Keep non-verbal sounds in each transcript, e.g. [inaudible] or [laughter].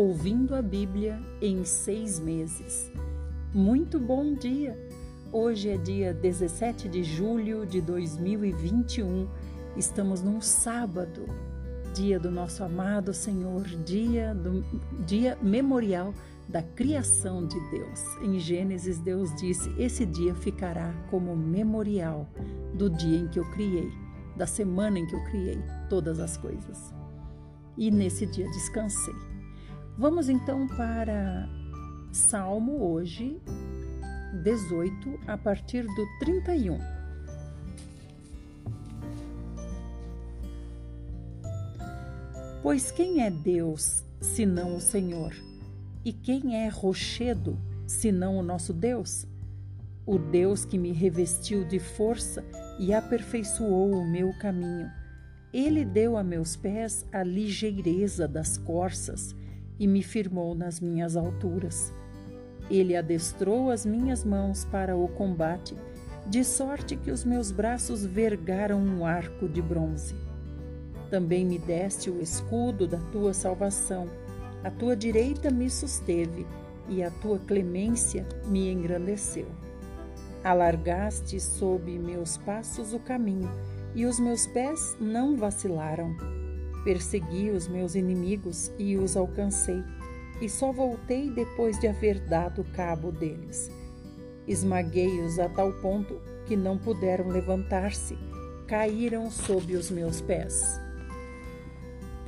Ouvindo a Bíblia em seis meses. Muito bom dia! Hoje é dia 17 de julho de 2021. Estamos num sábado, dia do nosso amado Senhor, dia, do, dia memorial da criação de Deus. Em Gênesis, Deus disse: Esse dia ficará como memorial do dia em que eu criei, da semana em que eu criei todas as coisas. E nesse dia descansei. Vamos então para Salmo hoje, 18, a partir do 31. Pois quem é Deus senão o Senhor? E quem é rochedo, senão o nosso Deus? O Deus que me revestiu de força e aperfeiçoou o meu caminho. Ele deu a meus pés a ligeireza das corças e me firmou nas minhas alturas. Ele adestrou as minhas mãos para o combate, de sorte que os meus braços vergaram um arco de bronze. Também me deste o escudo da tua salvação a tua direita me susteve e a tua clemência me engrandeceu. Alargaste sob meus passos o caminho e os meus pés não vacilaram. Persegui os meus inimigos e os alcancei, e só voltei depois de haver dado cabo deles. Esmaguei-os a tal ponto que não puderam levantar-se, caíram sob os meus pés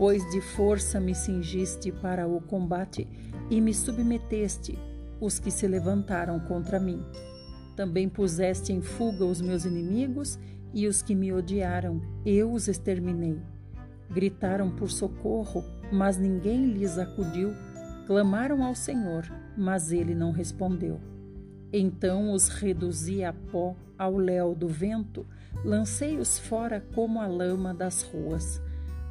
pois de força me cingiste para o combate e me submeteste os que se levantaram contra mim. Também puseste em fuga os meus inimigos e os que me odiaram, eu os exterminei. Gritaram por socorro, mas ninguém lhes acudiu. Clamaram ao Senhor, mas ele não respondeu. Então os reduzi a pó ao léu do vento, lancei-os fora como a lama das ruas.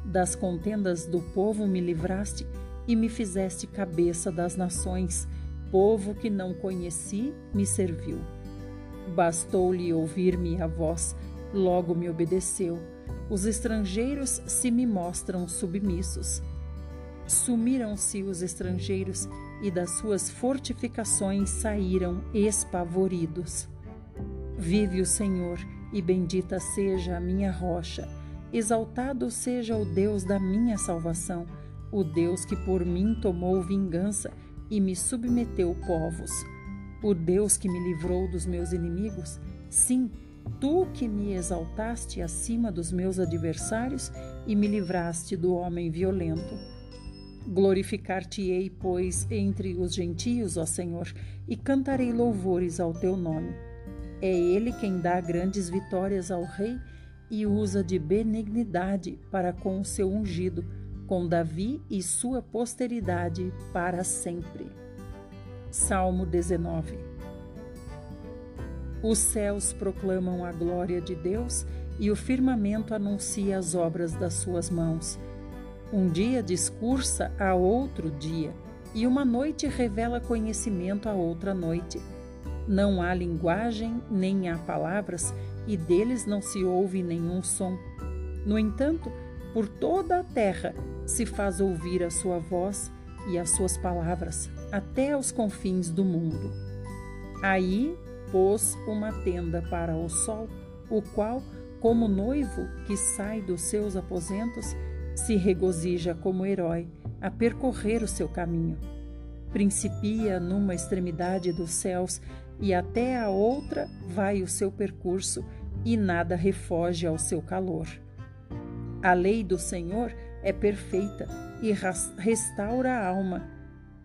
Das contendas do povo me livraste e me fizeste cabeça das nações. Povo que não conheci me serviu. Bastou-lhe ouvir-me a voz, logo me obedeceu. Os estrangeiros se me mostram submissos. Sumiram-se os estrangeiros e das suas fortificações saíram espavoridos. Vive o Senhor, e bendita seja a minha rocha Exaltado seja o Deus da minha salvação, o Deus que por mim tomou vingança e me submeteu povos. O Deus que me livrou dos meus inimigos, sim, tu que me exaltaste acima dos meus adversários e me livraste do homem violento. Glorificar-te-ei, pois, entre os gentios, ó Senhor, e cantarei louvores ao teu nome. É ele quem dá grandes vitórias ao rei e usa de benignidade para com o seu ungido, com Davi e sua posteridade para sempre. Salmo 19 Os céus proclamam a glória de Deus e o firmamento anuncia as obras das suas mãos. Um dia discursa a outro dia, e uma noite revela conhecimento a outra noite. Não há linguagem, nem há palavras, e deles não se ouve nenhum som. No entanto, por toda a terra se faz ouvir a sua voz e as suas palavras, até aos confins do mundo. Aí pôs uma tenda para o sol, o qual, como noivo que sai dos seus aposentos, se regozija como herói a percorrer o seu caminho. Principia numa extremidade dos céus e até a outra vai o seu percurso, e nada refoge ao seu calor. A lei do Senhor é perfeita e restaura a alma.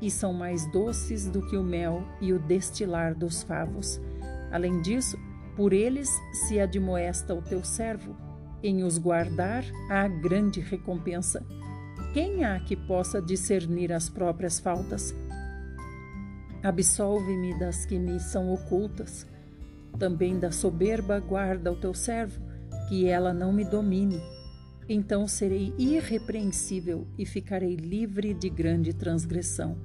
e são mais doces do que o mel e o destilar dos favos. Além disso, por eles se admoesta o teu servo, em os guardar há grande recompensa. quem há que possa discernir as próprias faltas? Absolve-me das que me são ocultas. Também da soberba guarda o teu servo, que ela não me domine. Então serei irrepreensível e ficarei livre de grande transgressão.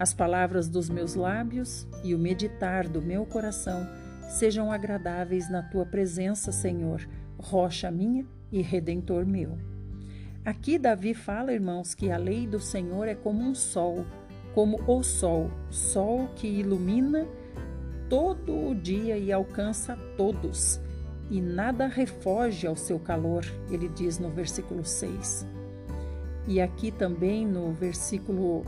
As palavras dos meus lábios e o meditar do meu coração sejam agradáveis na tua presença, Senhor, rocha minha e redentor meu. Aqui Davi fala, irmãos, que a lei do Senhor é como um sol, como o sol, sol que ilumina todo o dia e alcança todos, e nada refoge ao seu calor, ele diz no versículo 6. E aqui também no versículo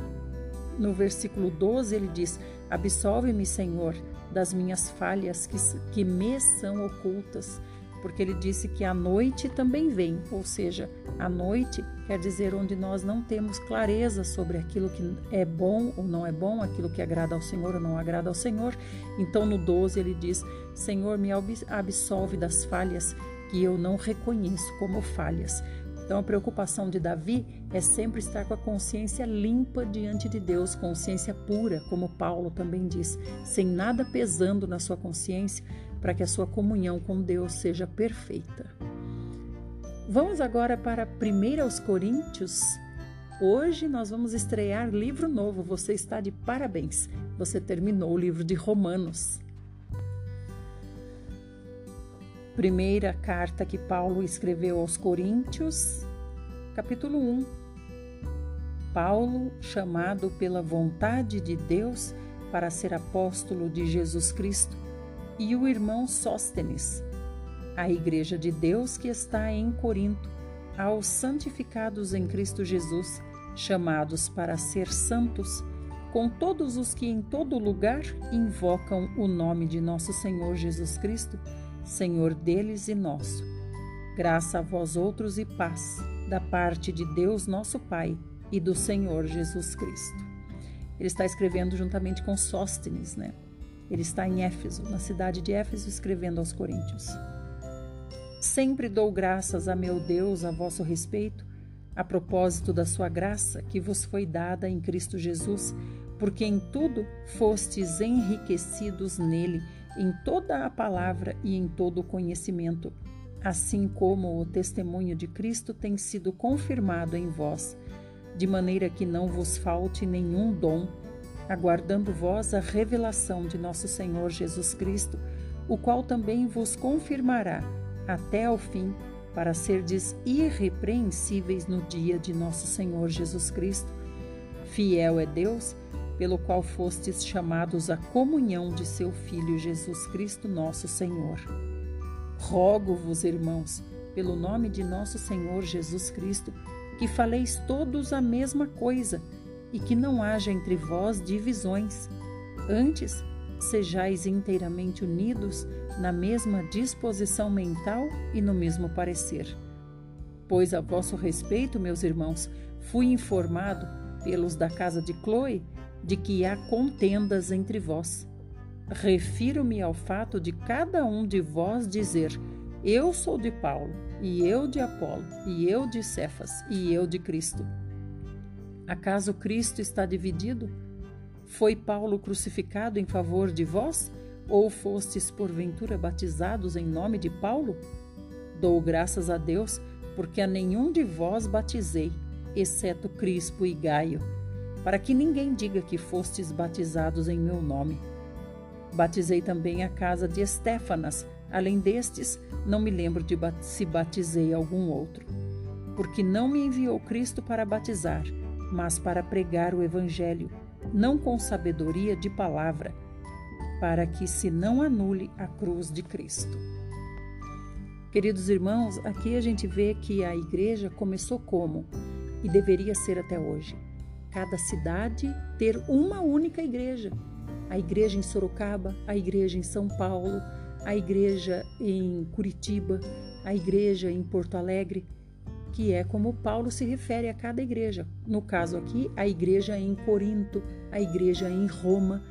no versículo 12 ele diz: Absolve-me, Senhor, das minhas falhas que, que me são ocultas porque ele disse que a noite também vem, ou seja, a noite quer dizer onde nós não temos clareza sobre aquilo que é bom ou não é bom, aquilo que agrada ao Senhor ou não agrada ao Senhor. Então no 12 ele diz: Senhor, me absolve das falhas que eu não reconheço como falhas. Então a preocupação de Davi é sempre estar com a consciência limpa diante de Deus, consciência pura, como Paulo também diz, sem nada pesando na sua consciência, para que a sua comunhão com Deus seja perfeita. Vamos agora para 1 aos Coríntios. Hoje nós vamos estrear livro novo. Você está de parabéns. Você terminou o livro de Romanos. Primeira carta que Paulo escreveu aos Coríntios, capítulo 1. Paulo, chamado pela vontade de Deus para ser apóstolo de Jesus Cristo, e o irmão Sóstenes, a Igreja de Deus que está em Corinto, aos santificados em Cristo Jesus, chamados para ser santos, com todos os que em todo lugar invocam o nome de nosso Senhor Jesus Cristo, Senhor deles e nosso. Graça a vós outros e paz, da parte de Deus nosso Pai e do Senhor Jesus Cristo. Ele está escrevendo juntamente com Sóstenes, né? Ele está em Éfeso, na cidade de Éfeso, escrevendo aos Coríntios. Sempre dou graças a meu Deus a vosso respeito, a propósito da sua graça que vos foi dada em Cristo Jesus, porque em tudo fostes enriquecidos nele, em toda a palavra e em todo o conhecimento, assim como o testemunho de Cristo tem sido confirmado em vós, de maneira que não vos falte nenhum dom aguardando vós a revelação de nosso Senhor Jesus Cristo, o qual também vos confirmará até ao fim, para serdes irrepreensíveis no dia de nosso Senhor Jesus Cristo. Fiel é Deus, pelo qual fostes chamados à comunhão de seu Filho Jesus Cristo, nosso Senhor. Rogo-vos, irmãos, pelo nome de nosso Senhor Jesus Cristo, que faleis todos a mesma coisa e que não haja entre vós divisões. Antes, sejais inteiramente unidos na mesma disposição mental e no mesmo parecer. Pois a vosso respeito, meus irmãos, fui informado pelos da casa de Chloe de que há contendas entre vós. Refiro-me ao fato de cada um de vós dizer: Eu sou de Paulo, e eu de Apolo, e eu de Cefas, e eu de Cristo. Acaso Cristo está dividido? Foi Paulo crucificado em favor de vós? Ou fostes porventura batizados em nome de Paulo? Dou graças a Deus, porque a nenhum de vós batizei, exceto Crispo e Gaio, para que ninguém diga que fostes batizados em meu nome. Batizei também a casa de Estéfanas, além destes, não me lembro de se batizei algum outro. Porque não me enviou Cristo para batizar, mas para pregar o Evangelho, não com sabedoria de palavra, para que se não anule a cruz de Cristo. Queridos irmãos, aqui a gente vê que a igreja começou como e deveria ser até hoje. Cada cidade ter uma única igreja. A igreja em Sorocaba, a igreja em São Paulo, a igreja em Curitiba, a igreja em Porto Alegre que é como Paulo se refere a cada igreja. No caso aqui, a igreja em Corinto, a igreja em Roma.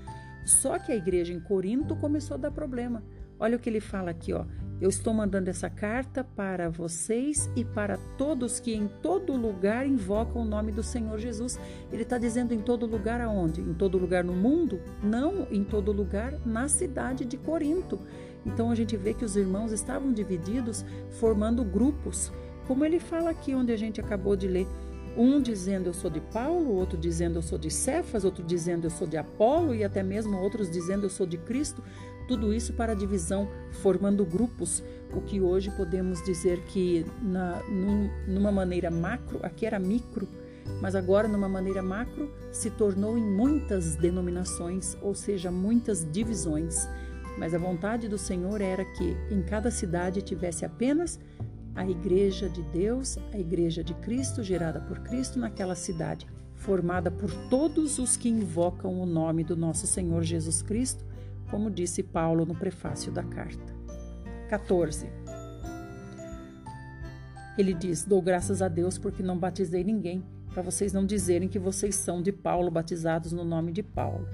Só que a igreja em Corinto começou a dar problema. Olha o que ele fala aqui, ó. Eu estou mandando essa carta para vocês e para todos que em todo lugar invocam o nome do Senhor Jesus. Ele está dizendo em todo lugar aonde? Em todo lugar no mundo? Não, em todo lugar na cidade de Corinto. Então a gente vê que os irmãos estavam divididos, formando grupos, como ele fala aqui, onde a gente acabou de ler. Um dizendo eu sou de Paulo, outro dizendo eu sou de Cefas, outro dizendo eu sou de Apolo e até mesmo outros dizendo eu sou de Cristo. Tudo isso para divisão, formando grupos, o que hoje podemos dizer que na, num, numa maneira macro, aqui era micro, mas agora numa maneira macro se tornou em muitas denominações, ou seja, muitas divisões. Mas a vontade do Senhor era que em cada cidade tivesse apenas a igreja de Deus, a igreja de Cristo, gerada por Cristo naquela cidade, formada por todos os que invocam o nome do nosso Senhor Jesus Cristo como disse Paulo no prefácio da carta. 14. Ele diz: Dou graças a Deus porque não batizei ninguém, para vocês não dizerem que vocês são de Paulo, batizados no nome de Paulo.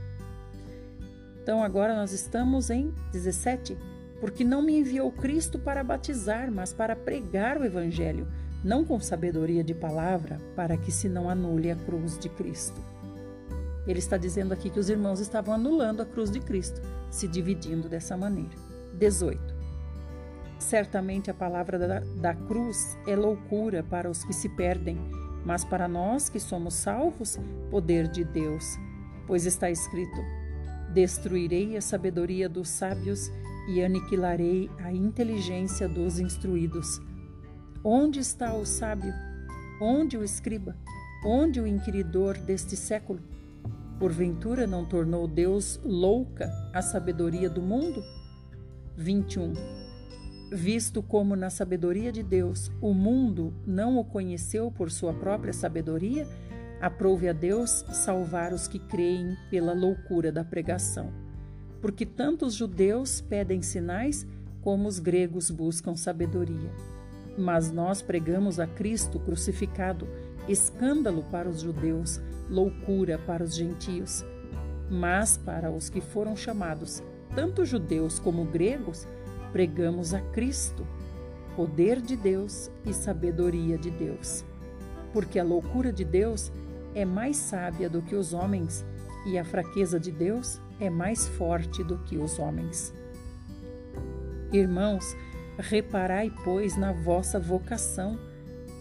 Então agora nós estamos em 17. Porque não me enviou Cristo para batizar, mas para pregar o Evangelho, não com sabedoria de palavra, para que se não anule a cruz de Cristo. Ele está dizendo aqui que os irmãos estavam anulando a cruz de Cristo, se dividindo dessa maneira. 18. Certamente a palavra da, da cruz é loucura para os que se perdem, mas para nós que somos salvos, poder de Deus. Pois está escrito: Destruirei a sabedoria dos sábios e aniquilarei a inteligência dos instruídos. Onde está o sábio? Onde o escriba? Onde o inquiridor deste século? Porventura não tornou Deus louca a sabedoria do mundo? 21. Visto como na sabedoria de Deus o mundo não o conheceu por sua própria sabedoria, aprove a Deus salvar os que creem pela loucura da pregação. Porque tanto os judeus pedem sinais, como os gregos buscam sabedoria. Mas nós pregamos a Cristo crucificado, escândalo para os judeus loucura para os gentios. Mas para os que foram chamados, tanto judeus como gregos, pregamos a Cristo, poder de Deus e sabedoria de Deus. Porque a loucura de Deus é mais sábia do que os homens, e a fraqueza de Deus é mais forte do que os homens. Irmãos, reparai, pois, na vossa vocação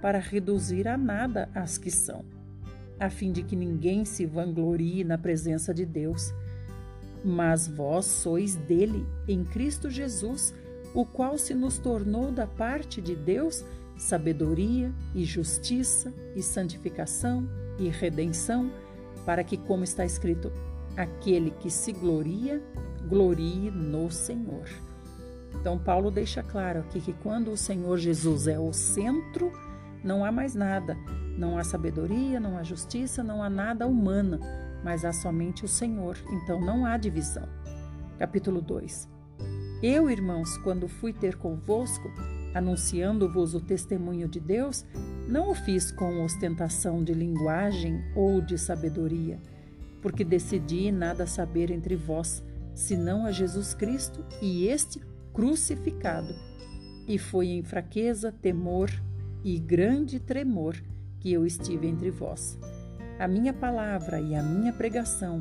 para reduzir a nada as que são, a fim de que ninguém se vanglorie na presença de Deus. Mas vós sois dele, em Cristo Jesus, o qual se nos tornou da parte de Deus sabedoria e justiça e santificação e redenção, para que, como está escrito, aquele que se gloria, glorie no Senhor. Então, Paulo deixa claro aqui que quando o Senhor Jesus é o centro, não há mais nada. Não há sabedoria, não há justiça, não há nada humana, mas há somente o Senhor. Então não há divisão. Capítulo 2. Eu, irmãos, quando fui ter convosco, anunciando-vos o testemunho de Deus, não o fiz com ostentação de linguagem ou de sabedoria, porque decidi nada saber entre vós, senão a Jesus Cristo e este crucificado. E foi em fraqueza, temor e grande tremor que eu estive entre vós. A minha palavra e a minha pregação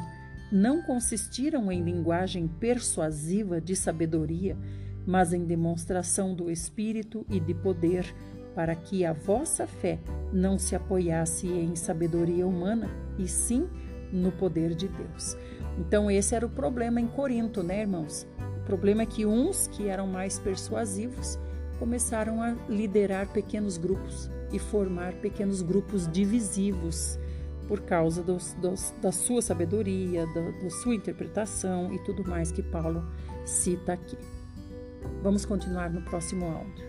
não consistiram em linguagem persuasiva de sabedoria, mas em demonstração do Espírito e de poder, para que a vossa fé não se apoiasse em sabedoria humana, e sim no poder de Deus. Então, esse era o problema em Corinto, né, irmãos? O problema é que uns que eram mais persuasivos começaram a liderar pequenos grupos e formar pequenos grupos divisivos por causa dos, dos, da sua sabedoria, da, da sua interpretação e tudo mais que Paulo cita aqui. Vamos continuar no próximo áudio.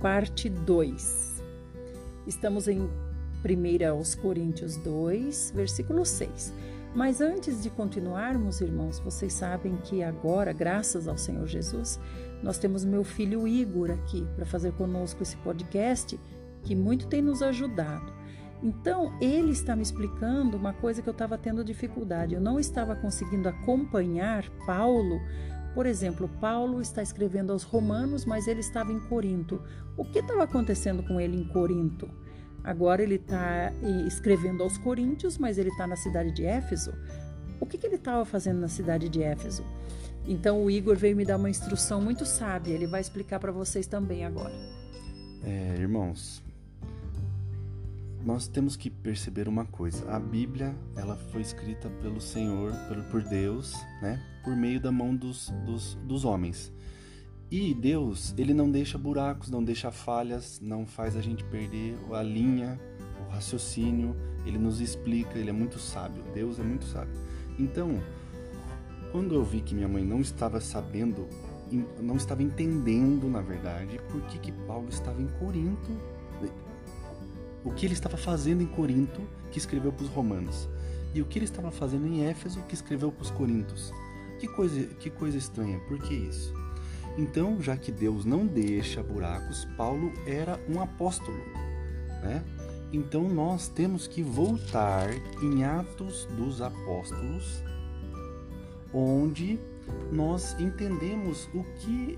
Parte 2. Estamos em 1 aos Coríntios 2, versículo 6. Mas antes de continuarmos, irmãos, vocês sabem que agora, graças ao Senhor Jesus, nós temos meu filho Igor aqui para fazer conosco esse podcast, que muito tem nos ajudado. Então, ele está me explicando uma coisa que eu estava tendo dificuldade. Eu não estava conseguindo acompanhar Paulo. Por exemplo, Paulo está escrevendo aos Romanos, mas ele estava em Corinto. O que estava acontecendo com ele em Corinto? Agora ele está escrevendo aos Coríntios, mas ele está na cidade de Éfeso. O que, que ele estava fazendo na cidade de Éfeso? Então o Igor veio me dar uma instrução muito sábia. Ele vai explicar para vocês também agora. É, irmãos, nós temos que perceber uma coisa. A Bíblia, ela foi escrita pelo Senhor, por Deus, né? Por meio da mão dos, dos, dos homens. E Deus, ele não deixa buracos, não deixa falhas, não faz a gente perder a linha, o raciocínio. Ele nos explica, ele é muito sábio. Deus é muito sábio. Então, quando eu vi que minha mãe não estava sabendo, não estava entendendo, na verdade, por que, que Paulo estava em Corinto, o que ele estava fazendo em Corinto, que escreveu para os romanos, e o que ele estava fazendo em Éfeso, que escreveu para os coríntios. Que coisa, que coisa estranha, por que isso? Então, já que Deus não deixa buracos, Paulo era um apóstolo, né? Então nós temos que voltar em Atos dos Apóstolos, onde nós entendemos o que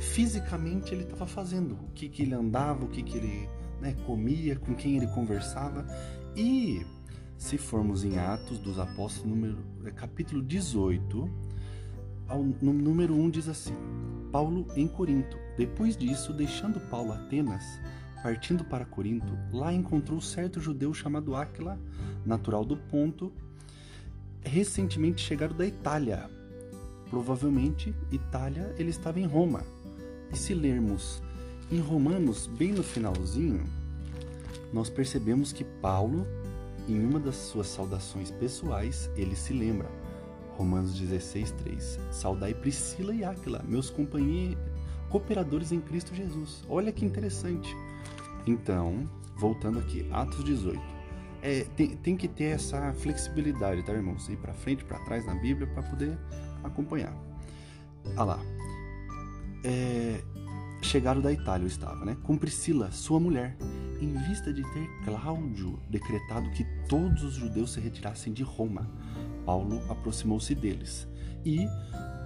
fisicamente ele estava fazendo, o que, que ele andava, o que, que ele né, comia, com quem ele conversava. E se formos em Atos dos Apóstolos, número, é, capítulo 18, no número 1 diz assim: Paulo em Corinto. Depois disso, deixando Paulo Atenas, partindo para Corinto, lá encontrou certo judeu chamado Áquila, natural do Ponto, recentemente chegado da Itália. Provavelmente, Itália, ele estava em Roma. E se lermos em Romanos, bem no finalzinho, nós percebemos que Paulo, em uma das suas saudações pessoais, ele se lembra Romanos 16, 3. Saudai Priscila e Áquila, meus companheiros, cooperadores em Cristo Jesus. Olha que interessante. Então, voltando aqui, Atos 18. É, tem, tem que ter essa flexibilidade, tá, irmãos? Ir para frente, para trás na Bíblia para poder acompanhar. Ah lá. É, chegaram da Itália, eu estava, né? Com Priscila, sua mulher, em vista de ter Cláudio decretado que todos os judeus se retirassem de Roma Paulo aproximou-se deles e,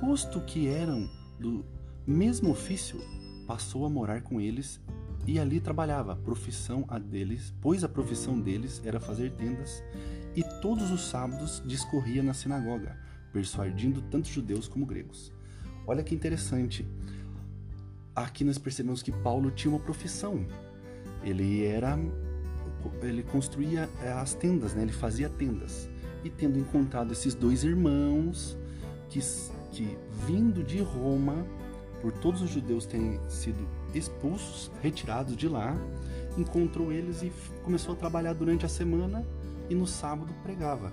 posto que eram do mesmo ofício, passou a morar com eles e ali trabalhava. A profissão a deles, pois a profissão deles era fazer tendas, e todos os sábados discorria na sinagoga, persuadindo tanto judeus como gregos. Olha que interessante. Aqui nós percebemos que Paulo tinha uma profissão. Ele era ele construía as tendas, né? Ele fazia tendas e tendo encontrado esses dois irmãos que, que vindo de Roma, por todos os judeus terem sido expulsos, retirados de lá, encontrou eles e começou a trabalhar durante a semana e no sábado pregava.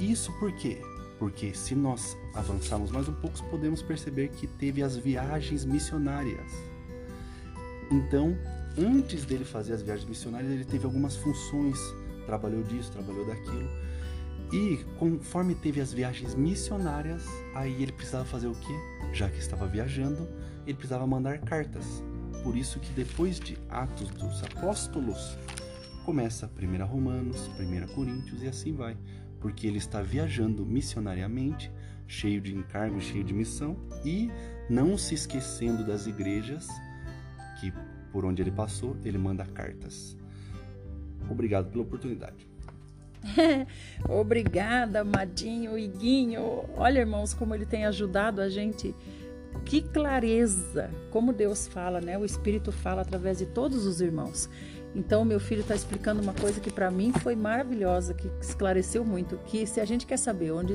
Isso por quê? Porque se nós avançarmos mais um pouco, podemos perceber que teve as viagens missionárias. Então, antes dele fazer as viagens missionárias, ele teve algumas funções, trabalhou disso, trabalhou daquilo, e conforme teve as viagens missionárias, aí ele precisava fazer o quê? Já que estava viajando, ele precisava mandar cartas. Por isso que depois de Atos dos Apóstolos, começa 1 Romanos, 1 Coríntios e assim vai. Porque ele está viajando missionariamente, cheio de encargo, cheio de missão e não se esquecendo das igrejas que por onde ele passou, ele manda cartas. Obrigado pela oportunidade. [laughs] Obrigada, Madinho, Iguinho. Olha, irmãos, como ele tem ajudado a gente. Que clareza, como Deus fala, né? O Espírito fala através de todos os irmãos. Então, meu filho está explicando uma coisa que para mim foi maravilhosa, que esclareceu muito, que se a gente quer saber onde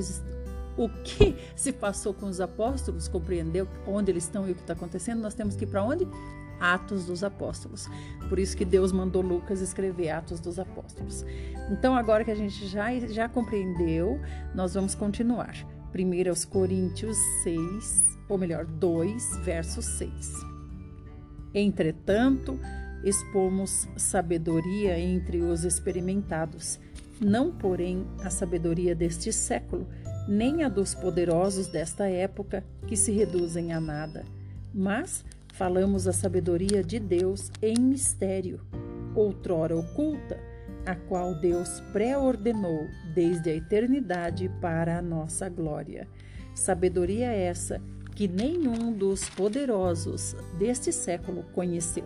o que se passou com os apóstolos, compreendeu onde eles estão e o que está acontecendo, nós temos que ir para onde? Atos dos Apóstolos. Por isso que Deus mandou Lucas escrever Atos dos Apóstolos. Então, agora que a gente já, já compreendeu, nós vamos continuar. Primeiro aos Coríntios 6, ou melhor, 2, verso 6. Entretanto, expomos sabedoria entre os experimentados, não, porém, a sabedoria deste século, nem a dos poderosos desta época, que se reduzem a nada, mas falamos a sabedoria de Deus em mistério, outrora oculta, a qual Deus pré-ordenou desde a eternidade para a nossa glória. Sabedoria essa que nenhum dos poderosos deste século conheceu.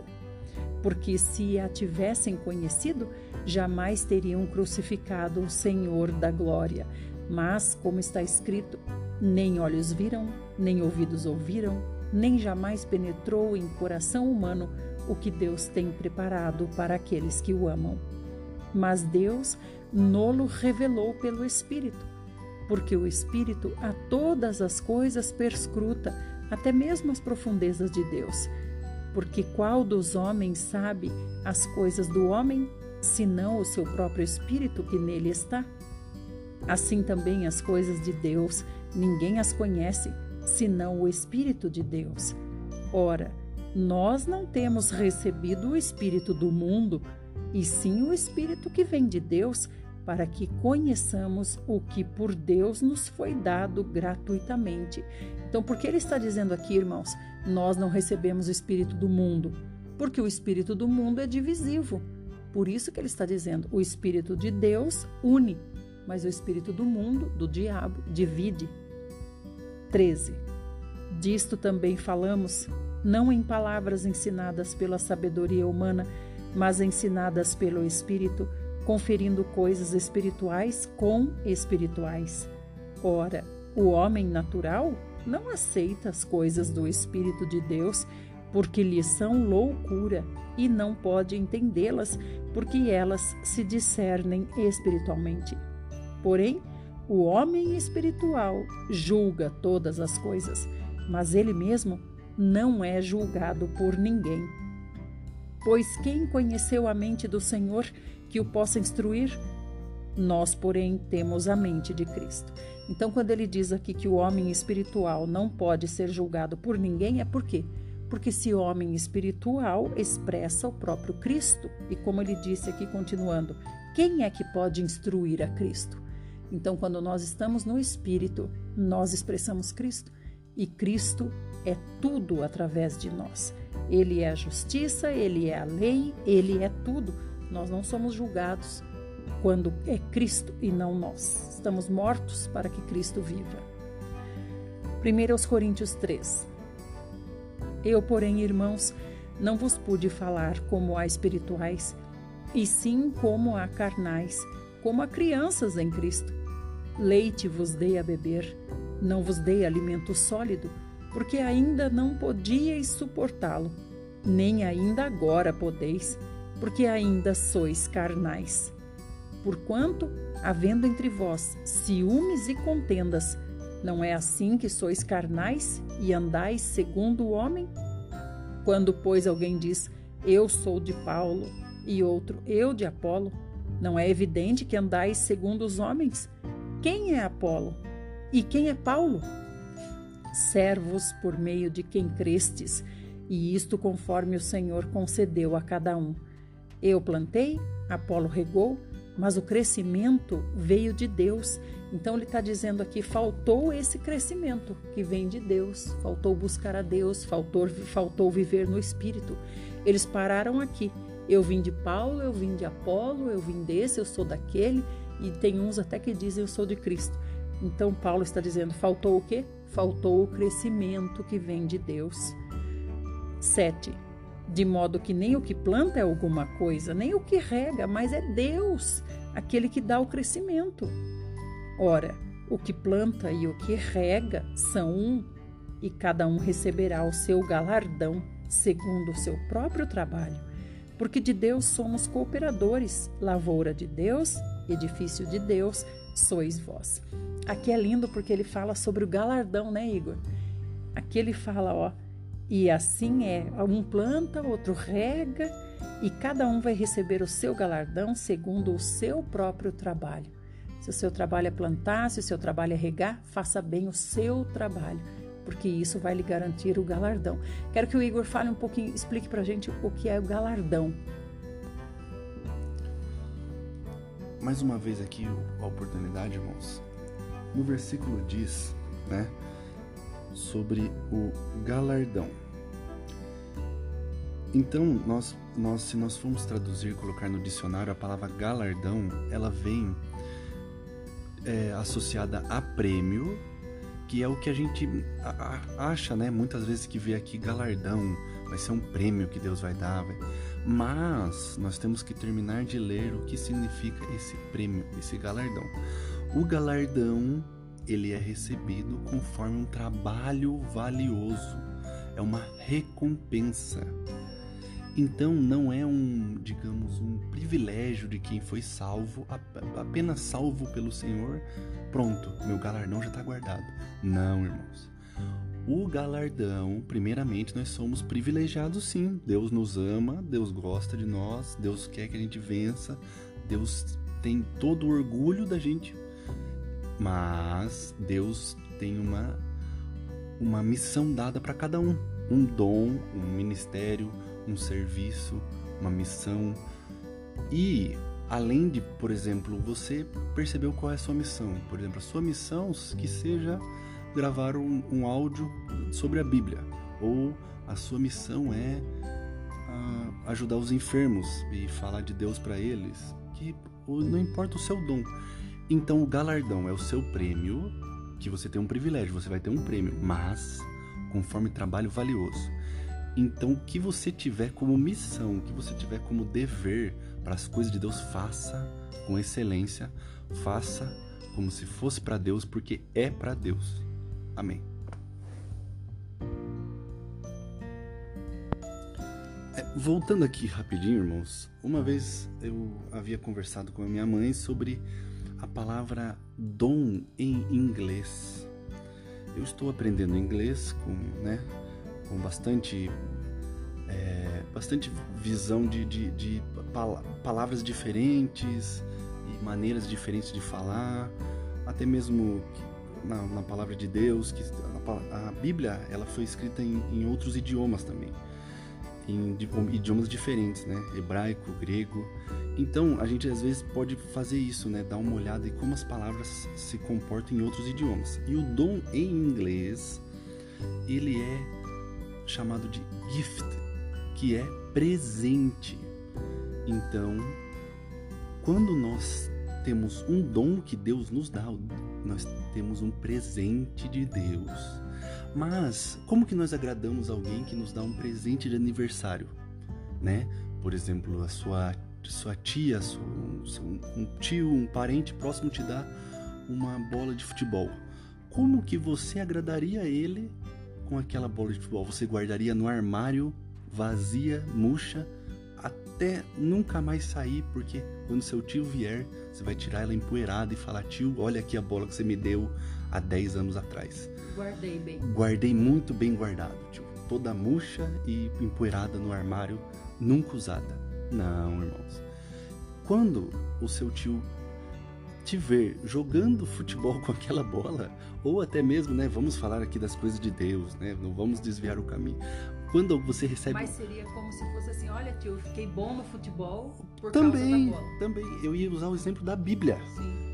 Porque se a tivessem conhecido, jamais teriam crucificado o Senhor da glória. Mas, como está escrito, nem olhos viram, nem ouvidos ouviram, nem jamais penetrou em coração humano o que Deus tem preparado para aqueles que o amam. Mas Deus nolo revelou pelo Espírito, porque o Espírito a todas as coisas perscruta, até mesmo as profundezas de Deus. Porque qual dos homens sabe as coisas do homem, senão o seu próprio Espírito que nele está? Assim também as coisas de Deus, ninguém as conhece, senão o Espírito de Deus. Ora, nós não temos recebido o Espírito do mundo, e sim o Espírito que vem de Deus, para que conheçamos o que por Deus nos foi dado gratuitamente. Então, por que ele está dizendo aqui, irmãos, nós não recebemos o Espírito do mundo? Porque o Espírito do mundo é divisivo. Por isso que ele está dizendo, o Espírito de Deus une, mas o Espírito do mundo, do diabo, divide. 13. Disto também falamos, não em palavras ensinadas pela sabedoria humana, mas ensinadas pelo Espírito, conferindo coisas espirituais com espirituais. Ora, o homem natural não aceita as coisas do Espírito de Deus, porque lhe são loucura, e não pode entendê-las, porque elas se discernem espiritualmente. Porém, o homem espiritual julga todas as coisas, mas ele mesmo não é julgado por ninguém. Pois quem conheceu a mente do Senhor que o possa instruir? Nós, porém, temos a mente de Cristo. Então, quando ele diz aqui que o homem espiritual não pode ser julgado por ninguém, é por quê? Porque esse homem espiritual expressa o próprio Cristo. E como ele disse aqui, continuando, quem é que pode instruir a Cristo? Então, quando nós estamos no Espírito, nós expressamos Cristo e Cristo é tudo através de nós. Ele é a justiça, ele é a lei, ele é tudo. Nós não somos julgados quando é Cristo e não nós. Estamos mortos para que Cristo viva. 1 Coríntios 3 Eu, porém, irmãos, não vos pude falar como a espirituais, e sim como a carnais, como a crianças em Cristo. Leite vos dei a beber, não vos dei alimento sólido, porque ainda não podíeis suportá-lo, nem ainda agora podeis, porque ainda sois carnais. Porquanto, havendo entre vós ciúmes e contendas, não é assim que sois carnais e andais segundo o homem? Quando, pois, alguém diz, eu sou de Paulo, e outro, eu de Apolo, não é evidente que andais segundo os homens? Quem é Apolo? E quem é Paulo? Servos por meio de quem crestes, e isto conforme o Senhor concedeu a cada um. Eu plantei, Apolo regou, mas o crescimento veio de Deus. Então ele está dizendo aqui: faltou esse crescimento que vem de Deus, faltou buscar a Deus, faltou, faltou viver no Espírito. Eles pararam aqui. Eu vim de Paulo, eu vim de Apolo, eu vim desse, eu sou daquele, e tem uns até que dizem eu sou de Cristo. Então Paulo está dizendo: faltou o quê? Faltou o crescimento que vem de Deus. 7. De modo que nem o que planta é alguma coisa, nem o que rega, mas é Deus, aquele que dá o crescimento. Ora, o que planta e o que rega são um, e cada um receberá o seu galardão segundo o seu próprio trabalho. Porque de Deus somos cooperadores, lavoura de Deus edifício de Deus sois vós. Aqui é lindo porque ele fala sobre o galardão, né, Igor? Aqui ele fala, ó, E assim é: um planta, outro rega, e cada um vai receber o seu galardão segundo o seu próprio trabalho. Se o seu trabalho é plantar, se o seu trabalho é regar, faça bem o seu trabalho, porque isso vai lhe garantir o galardão. Quero que o Igor fale um pouquinho, explique para a gente o que é o galardão. Mais uma vez aqui a oportunidade, irmãos. No versículo diz, né, sobre o galardão. Então, nós, nós, se nós formos traduzir, colocar no dicionário a palavra galardão, ela vem é, associada a prêmio, que é o que a gente acha, né? Muitas vezes que vê aqui galardão, vai ser um prêmio que Deus vai dar, vai... mas nós temos que terminar de ler o que significa esse prêmio, esse galardão. O galardão ele é recebido conforme um trabalho valioso, é uma recompensa. Então não é um, digamos, um privilégio de quem foi salvo, apenas salvo pelo Senhor, pronto, meu galardão já está guardado. Não, irmãos. O galardão, primeiramente, nós somos privilegiados sim. Deus nos ama, Deus gosta de nós, Deus quer que a gente vença, Deus tem todo o orgulho da gente mas Deus tem uma uma missão dada para cada um, um dom, um ministério, um serviço, uma missão. E além de, por exemplo, você percebeu qual é a sua missão, por exemplo, a sua missão que seja gravar um, um áudio sobre a Bíblia, ou a sua missão é uh, ajudar os enfermos e falar de Deus para eles, que não importa o seu dom. Então o galardão é o seu prêmio, que você tem um privilégio, você vai ter um prêmio, mas conforme trabalho valioso. Então o que você tiver como missão, o que você tiver como dever para as coisas de Deus, faça com excelência, faça como se fosse para Deus, porque é para Deus. Amém. É, voltando aqui rapidinho, irmãos, uma vez eu havia conversado com a minha mãe sobre a palavra dom em inglês. Eu estou aprendendo inglês com, né, com bastante, é, bastante visão de, de, de palavras diferentes e maneiras diferentes de falar, até mesmo na, na palavra de Deus, que a, a, Bíblia ela foi escrita em, em outros idiomas também em idiomas diferentes, né? Hebraico, grego. Então, a gente às vezes pode fazer isso, né? Dar uma olhada em como as palavras se comportam em outros idiomas. E o dom em inglês, ele é chamado de gift, que é presente. Então, quando nós temos um dom que Deus nos dá, nós temos um presente de Deus. Mas como que nós agradamos alguém que nos dá um presente de aniversário, né? Por exemplo, a sua sua tia, sua, um, um tio, um parente próximo te dá uma bola de futebol. Como que você agradaria ele com aquela bola de futebol? Você guardaria no armário, vazia, murcha, até nunca mais sair, porque quando seu tio vier, você vai tirar ela empoeirada e falar: tio, olha aqui a bola que você me deu há 10 anos atrás. Guardei bem. Guardei muito bem guardado, tio. Toda murcha e empoeirada no armário, nunca usada. Não, irmãos. Quando o seu tio te ver jogando futebol [laughs] com aquela bola, ou até mesmo, né, vamos falar aqui das coisas de Deus, né, não vamos desviar o caminho. Quando você recebe Mas seria como se fosse assim, olha tio, eu fiquei bom no futebol por também, causa da bola. Também, eu ia usar o exemplo da Bíblia. Sim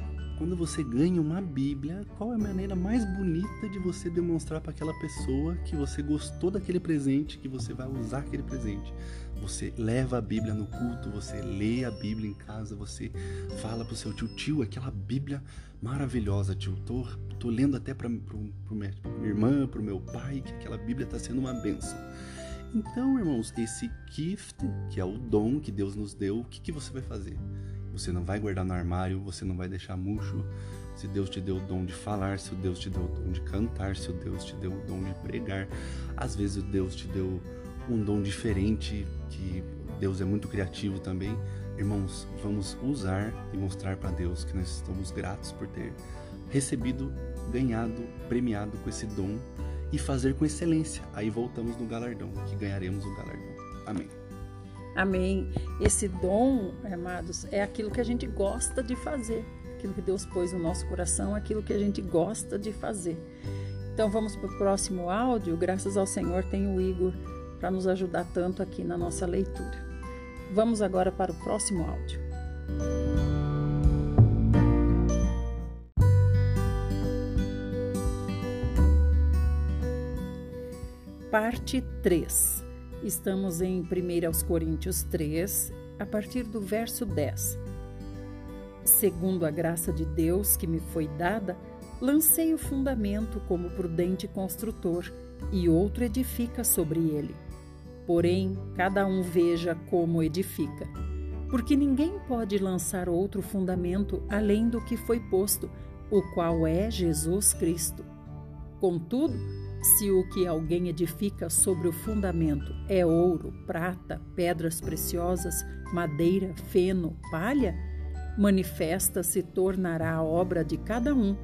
quando você ganha uma Bíblia, qual é a maneira mais bonita de você demonstrar para aquela pessoa que você gostou daquele presente, que você vai usar aquele presente? Você leva a Bíblia no culto, você lê a Bíblia em casa, você fala pro seu tio, tio, aquela Bíblia maravilhosa, tio. Tô, tô lendo até para minha irmã, pro meu pai, que aquela Bíblia está sendo uma benção. Então, irmãos, esse gift, que é o dom que Deus nos deu, o que, que você vai fazer? Você não vai guardar no armário, você não vai deixar murcho. Se Deus te deu o dom de falar, se Deus te deu o dom de cantar, se Deus te deu o dom de pregar, às vezes Deus te deu um dom diferente, que Deus é muito criativo também. Irmãos, vamos usar e mostrar para Deus que nós estamos gratos por ter recebido, ganhado, premiado com esse dom e fazer com excelência. Aí voltamos no galardão, que ganharemos o galardão. Amém. Amém. Esse dom, amados, é aquilo que a gente gosta de fazer, aquilo que Deus pôs no nosso coração, aquilo que a gente gosta de fazer. Então vamos para o próximo áudio. Graças ao Senhor tem o Igor para nos ajudar tanto aqui na nossa leitura. Vamos agora para o próximo áudio. Parte 3. Estamos em 1 Coríntios 3, a partir do verso 10. Segundo a graça de Deus que me foi dada, lancei o fundamento como prudente construtor, e outro edifica sobre ele. Porém, cada um veja como edifica. Porque ninguém pode lançar outro fundamento além do que foi posto, o qual é Jesus Cristo. Contudo, se o que alguém edifica sobre o fundamento é ouro, prata, pedras preciosas, madeira, feno, palha, manifesta se tornará a obra de cada um,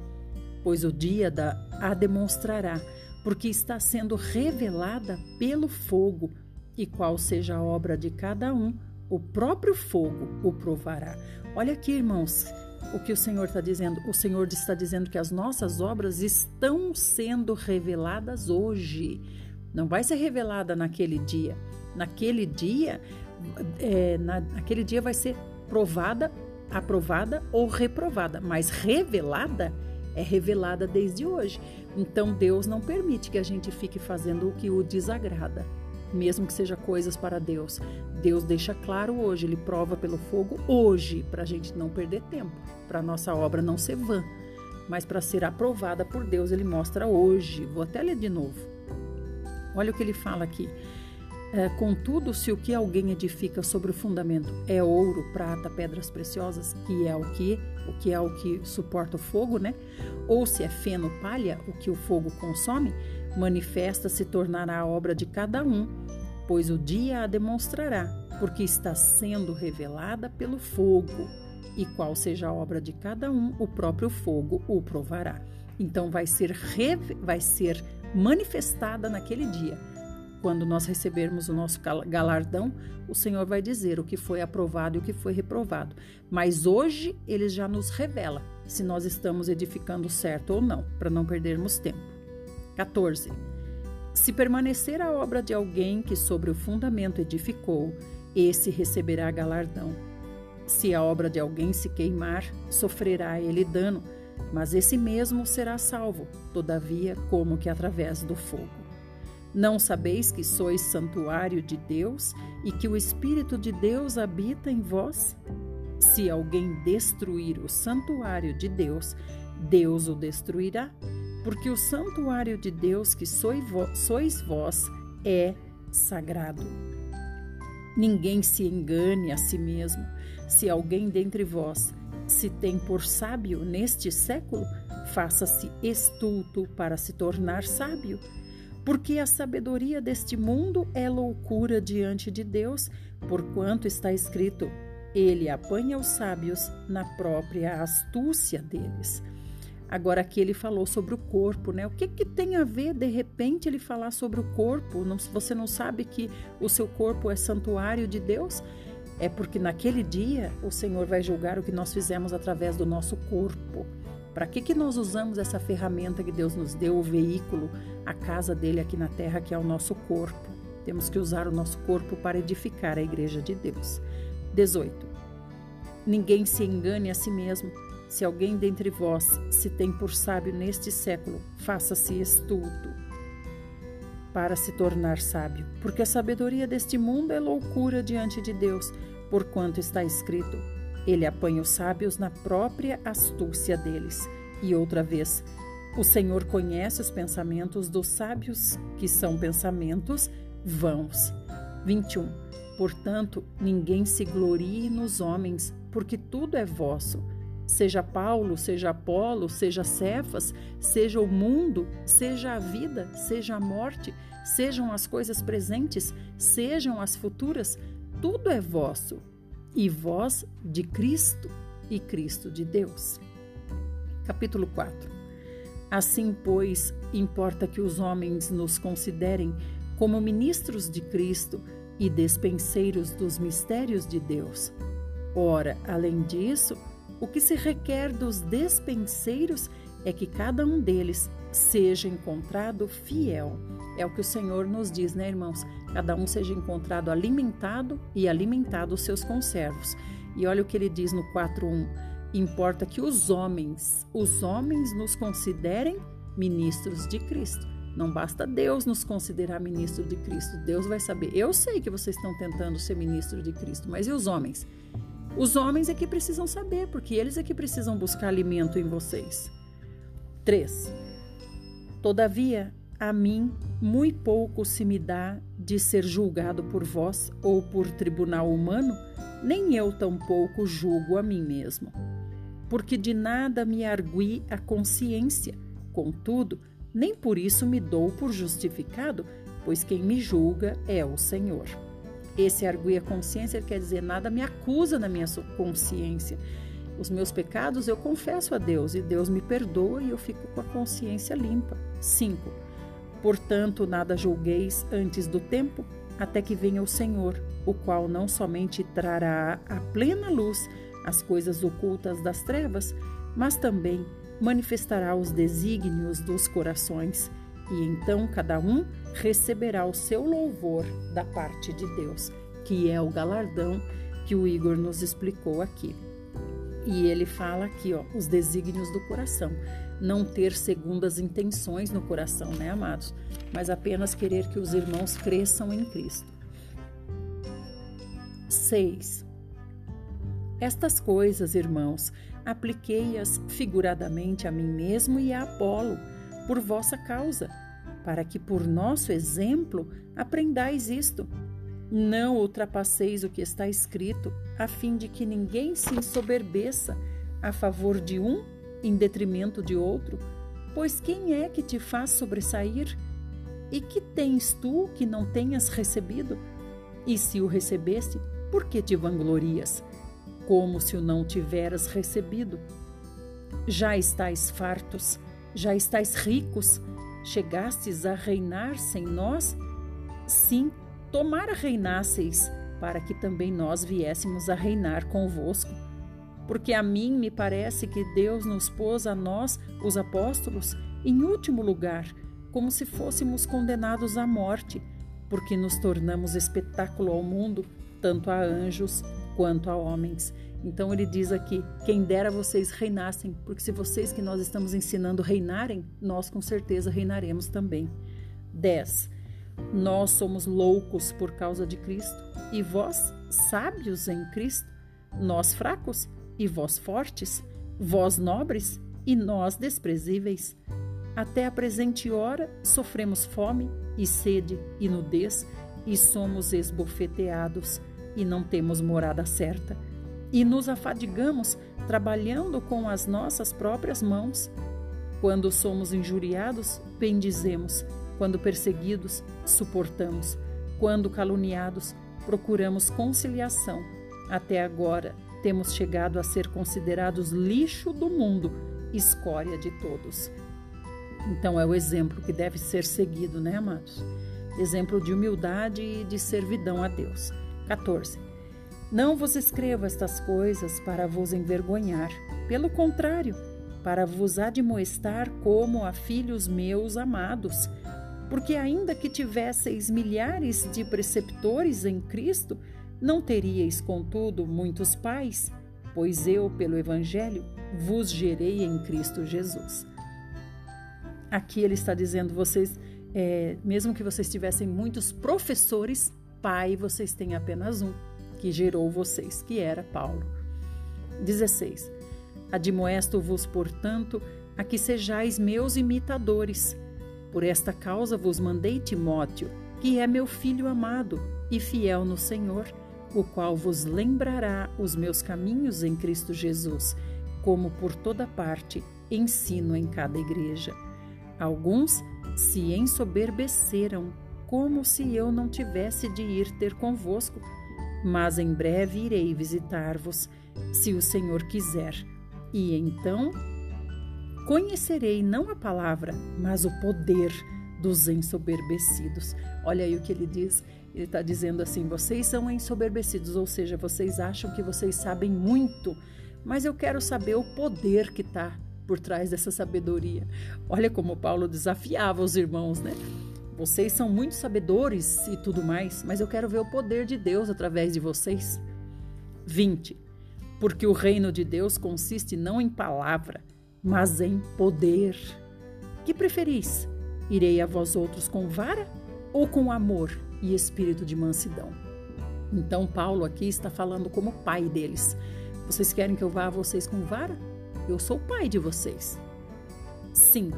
pois o dia da a demonstrará, porque está sendo revelada pelo fogo e qual seja a obra de cada um, o próprio fogo o provará. Olha aqui, irmãos, o que o Senhor está dizendo. O Senhor está dizendo que as nossas obras estão sendo reveladas hoje. Não vai ser revelada naquele dia. Naquele dia, é, na, naquele dia vai ser provada, aprovada ou reprovada, mas revelada é revelada desde hoje. Então Deus não permite que a gente fique fazendo o que o desagrada mesmo que seja coisas para Deus. Deus deixa claro hoje, Ele prova pelo fogo hoje, para a gente não perder tempo, para a nossa obra não ser vã, mas para ser aprovada por Deus, Ele mostra hoje. Vou até ler de novo. Olha o que ele fala aqui. É, Contudo, se o que alguém edifica sobre o fundamento é ouro, prata, pedras preciosas, que é o que, o que é o que suporta o fogo, né? Ou se é feno, palha, o que o fogo consome, manifesta se tornará a obra de cada um, pois o dia a demonstrará, porque está sendo revelada pelo fogo. E qual seja a obra de cada um, o próprio fogo o provará. Então vai ser vai ser manifestada naquele dia. Quando nós recebermos o nosso galardão, o Senhor vai dizer o que foi aprovado e o que foi reprovado. Mas hoje ele já nos revela se nós estamos edificando certo ou não, para não perdermos tempo. 14. Se permanecer a obra de alguém que sobre o fundamento edificou, esse receberá galardão. Se a obra de alguém se queimar, sofrerá ele dano, mas esse mesmo será salvo, todavia, como que através do fogo. Não sabeis que sois santuário de Deus e que o Espírito de Deus habita em vós? Se alguém destruir o santuário de Deus, Deus o destruirá, porque o santuário de Deus que sois vós é sagrado. Ninguém se engane a si mesmo. Se alguém dentre vós se tem por sábio neste século, faça-se estulto para se tornar sábio. Porque a sabedoria deste mundo é loucura diante de Deus, porquanto está escrito: Ele apanha os sábios na própria astúcia deles. Agora aqui ele falou sobre o corpo, né? O que, que tem a ver de repente ele falar sobre o corpo? Não, você não sabe que o seu corpo é santuário de Deus? É porque naquele dia o Senhor vai julgar o que nós fizemos através do nosso corpo. Para que, que nós usamos essa ferramenta que Deus nos deu, o veículo, a casa dele aqui na terra, que é o nosso corpo? Temos que usar o nosso corpo para edificar a igreja de Deus. 18. Ninguém se engane a si mesmo se alguém dentre vós se tem por sábio neste século, faça-se estulto para se tornar sábio, porque a sabedoria deste mundo é loucura diante de Deus, porquanto está escrito: Ele apanha os sábios na própria astúcia deles. E outra vez, o Senhor conhece os pensamentos dos sábios, que são pensamentos vãos. 21. Portanto, ninguém se glorie nos homens, porque tudo é vosso seja Paulo, seja Apolo, seja Cefas, seja o mundo, seja a vida, seja a morte, sejam as coisas presentes, sejam as futuras, tudo é vosso, e vós de Cristo e Cristo de Deus. Capítulo 4 Assim, pois, importa que os homens nos considerem como ministros de Cristo e despenseiros dos mistérios de Deus. Ora, além disso, o que se requer dos despenseiros é que cada um deles seja encontrado fiel. É o que o Senhor nos diz, né, irmãos? Cada um seja encontrado alimentado e alimentado os seus conservos. E olha o que ele diz no 4:1. Importa que os homens, os homens nos considerem ministros de Cristo. Não basta Deus nos considerar ministro de Cristo. Deus vai saber. Eu sei que vocês estão tentando ser ministro de Cristo, mas e os homens? Os homens é que precisam saber, porque eles é que precisam buscar alimento em vocês. 3. Todavia, a mim muito pouco se me dá de ser julgado por vós ou por tribunal humano, nem eu tampouco julgo a mim mesmo. Porque de nada me argui a consciência, contudo, nem por isso me dou por justificado, pois quem me julga é o Senhor. Esse arguir a consciência quer dizer nada me acusa na minha consciência. Os meus pecados eu confesso a Deus e Deus me perdoa e eu fico com a consciência limpa. 5 Portanto, nada julgueis antes do tempo, até que venha o Senhor, o qual não somente trará à plena luz as coisas ocultas das trevas, mas também manifestará os desígnios dos corações, e então cada um receberá o seu louvor da parte de Deus, que é o galardão que o Igor nos explicou aqui. E ele fala aqui, ó, os desígnios do coração não ter segundas intenções no coração, né, amados? Mas apenas querer que os irmãos cresçam em Cristo. 6. Estas coisas, irmãos, apliquei-as figuradamente a mim mesmo e a Apolo, por vossa causa, para que por nosso exemplo aprendais isto. Não ultrapasseis o que está escrito, a fim de que ninguém se ensoberbeça a favor de um em detrimento de outro? Pois quem é que te faz sobressair? E que tens tu que não tenhas recebido? E se o recebeste, por que te vanglorias? Como se o não tiveras recebido? Já estais fartos, já estais ricos, chegastes a reinar sem nós? Sim, tomara reinasseis, para que também nós viéssemos a reinar convosco porque a mim me parece que Deus nos pôs a nós, os apóstolos, em último lugar, como se fôssemos condenados à morte, porque nos tornamos espetáculo ao mundo, tanto a anjos quanto a homens. Então ele diz aqui: quem dera vocês reinassem, porque se vocês que nós estamos ensinando reinarem, nós com certeza reinaremos também. 10. Nós somos loucos por causa de Cristo, e vós, sábios em Cristo, nós fracos, e vós fortes, vós nobres e nós desprezíveis. Até a presente hora sofremos fome e sede e nudez, e somos esbofeteados e não temos morada certa, e nos afadigamos trabalhando com as nossas próprias mãos. Quando somos injuriados, bendizemos, quando perseguidos, suportamos, quando caluniados, procuramos conciliação. Até agora temos chegado a ser considerados lixo do mundo, escória de todos. Então é o exemplo que deve ser seguido, né, amados? Exemplo de humildade e de servidão a Deus. 14. Não vos escrevo estas coisas para vos envergonhar, pelo contrário, para vos admoestar como a filhos meus amados. Porque, ainda que tivesseis milhares de preceptores em Cristo, não teríeis, contudo, muitos pais, pois eu, pelo Evangelho, vos gerei em Cristo Jesus. Aqui ele está dizendo, vocês, é, mesmo que vocês tivessem muitos professores, pai, vocês têm apenas um, que gerou vocês, que era Paulo. 16. Admoesto-vos, portanto, a que sejais meus imitadores. Por esta causa vos mandei Timóteo, que é meu filho amado e fiel no Senhor, o qual vos lembrará os meus caminhos em Cristo Jesus, como por toda parte ensino em cada igreja. Alguns se ensoberbeceram, como se eu não tivesse de ir ter convosco, mas em breve irei visitar-vos, se o Senhor quiser, e então conhecerei não a palavra, mas o poder dos ensoberbecidos. Olha aí o que ele diz. Ele está dizendo assim: vocês são ensoberbecidos, ou seja, vocês acham que vocês sabem muito, mas eu quero saber o poder que está por trás dessa sabedoria. Olha como Paulo desafiava os irmãos, né? Vocês são muito sabedores e tudo mais, mas eu quero ver o poder de Deus através de vocês. 20. Porque o reino de Deus consiste não em palavra, mas em poder. Que preferis? Irei a vós outros com vara ou com amor e espírito de mansidão? Então, Paulo aqui está falando como pai deles. Vocês querem que eu vá a vocês com vara? Eu sou o pai de vocês. 5.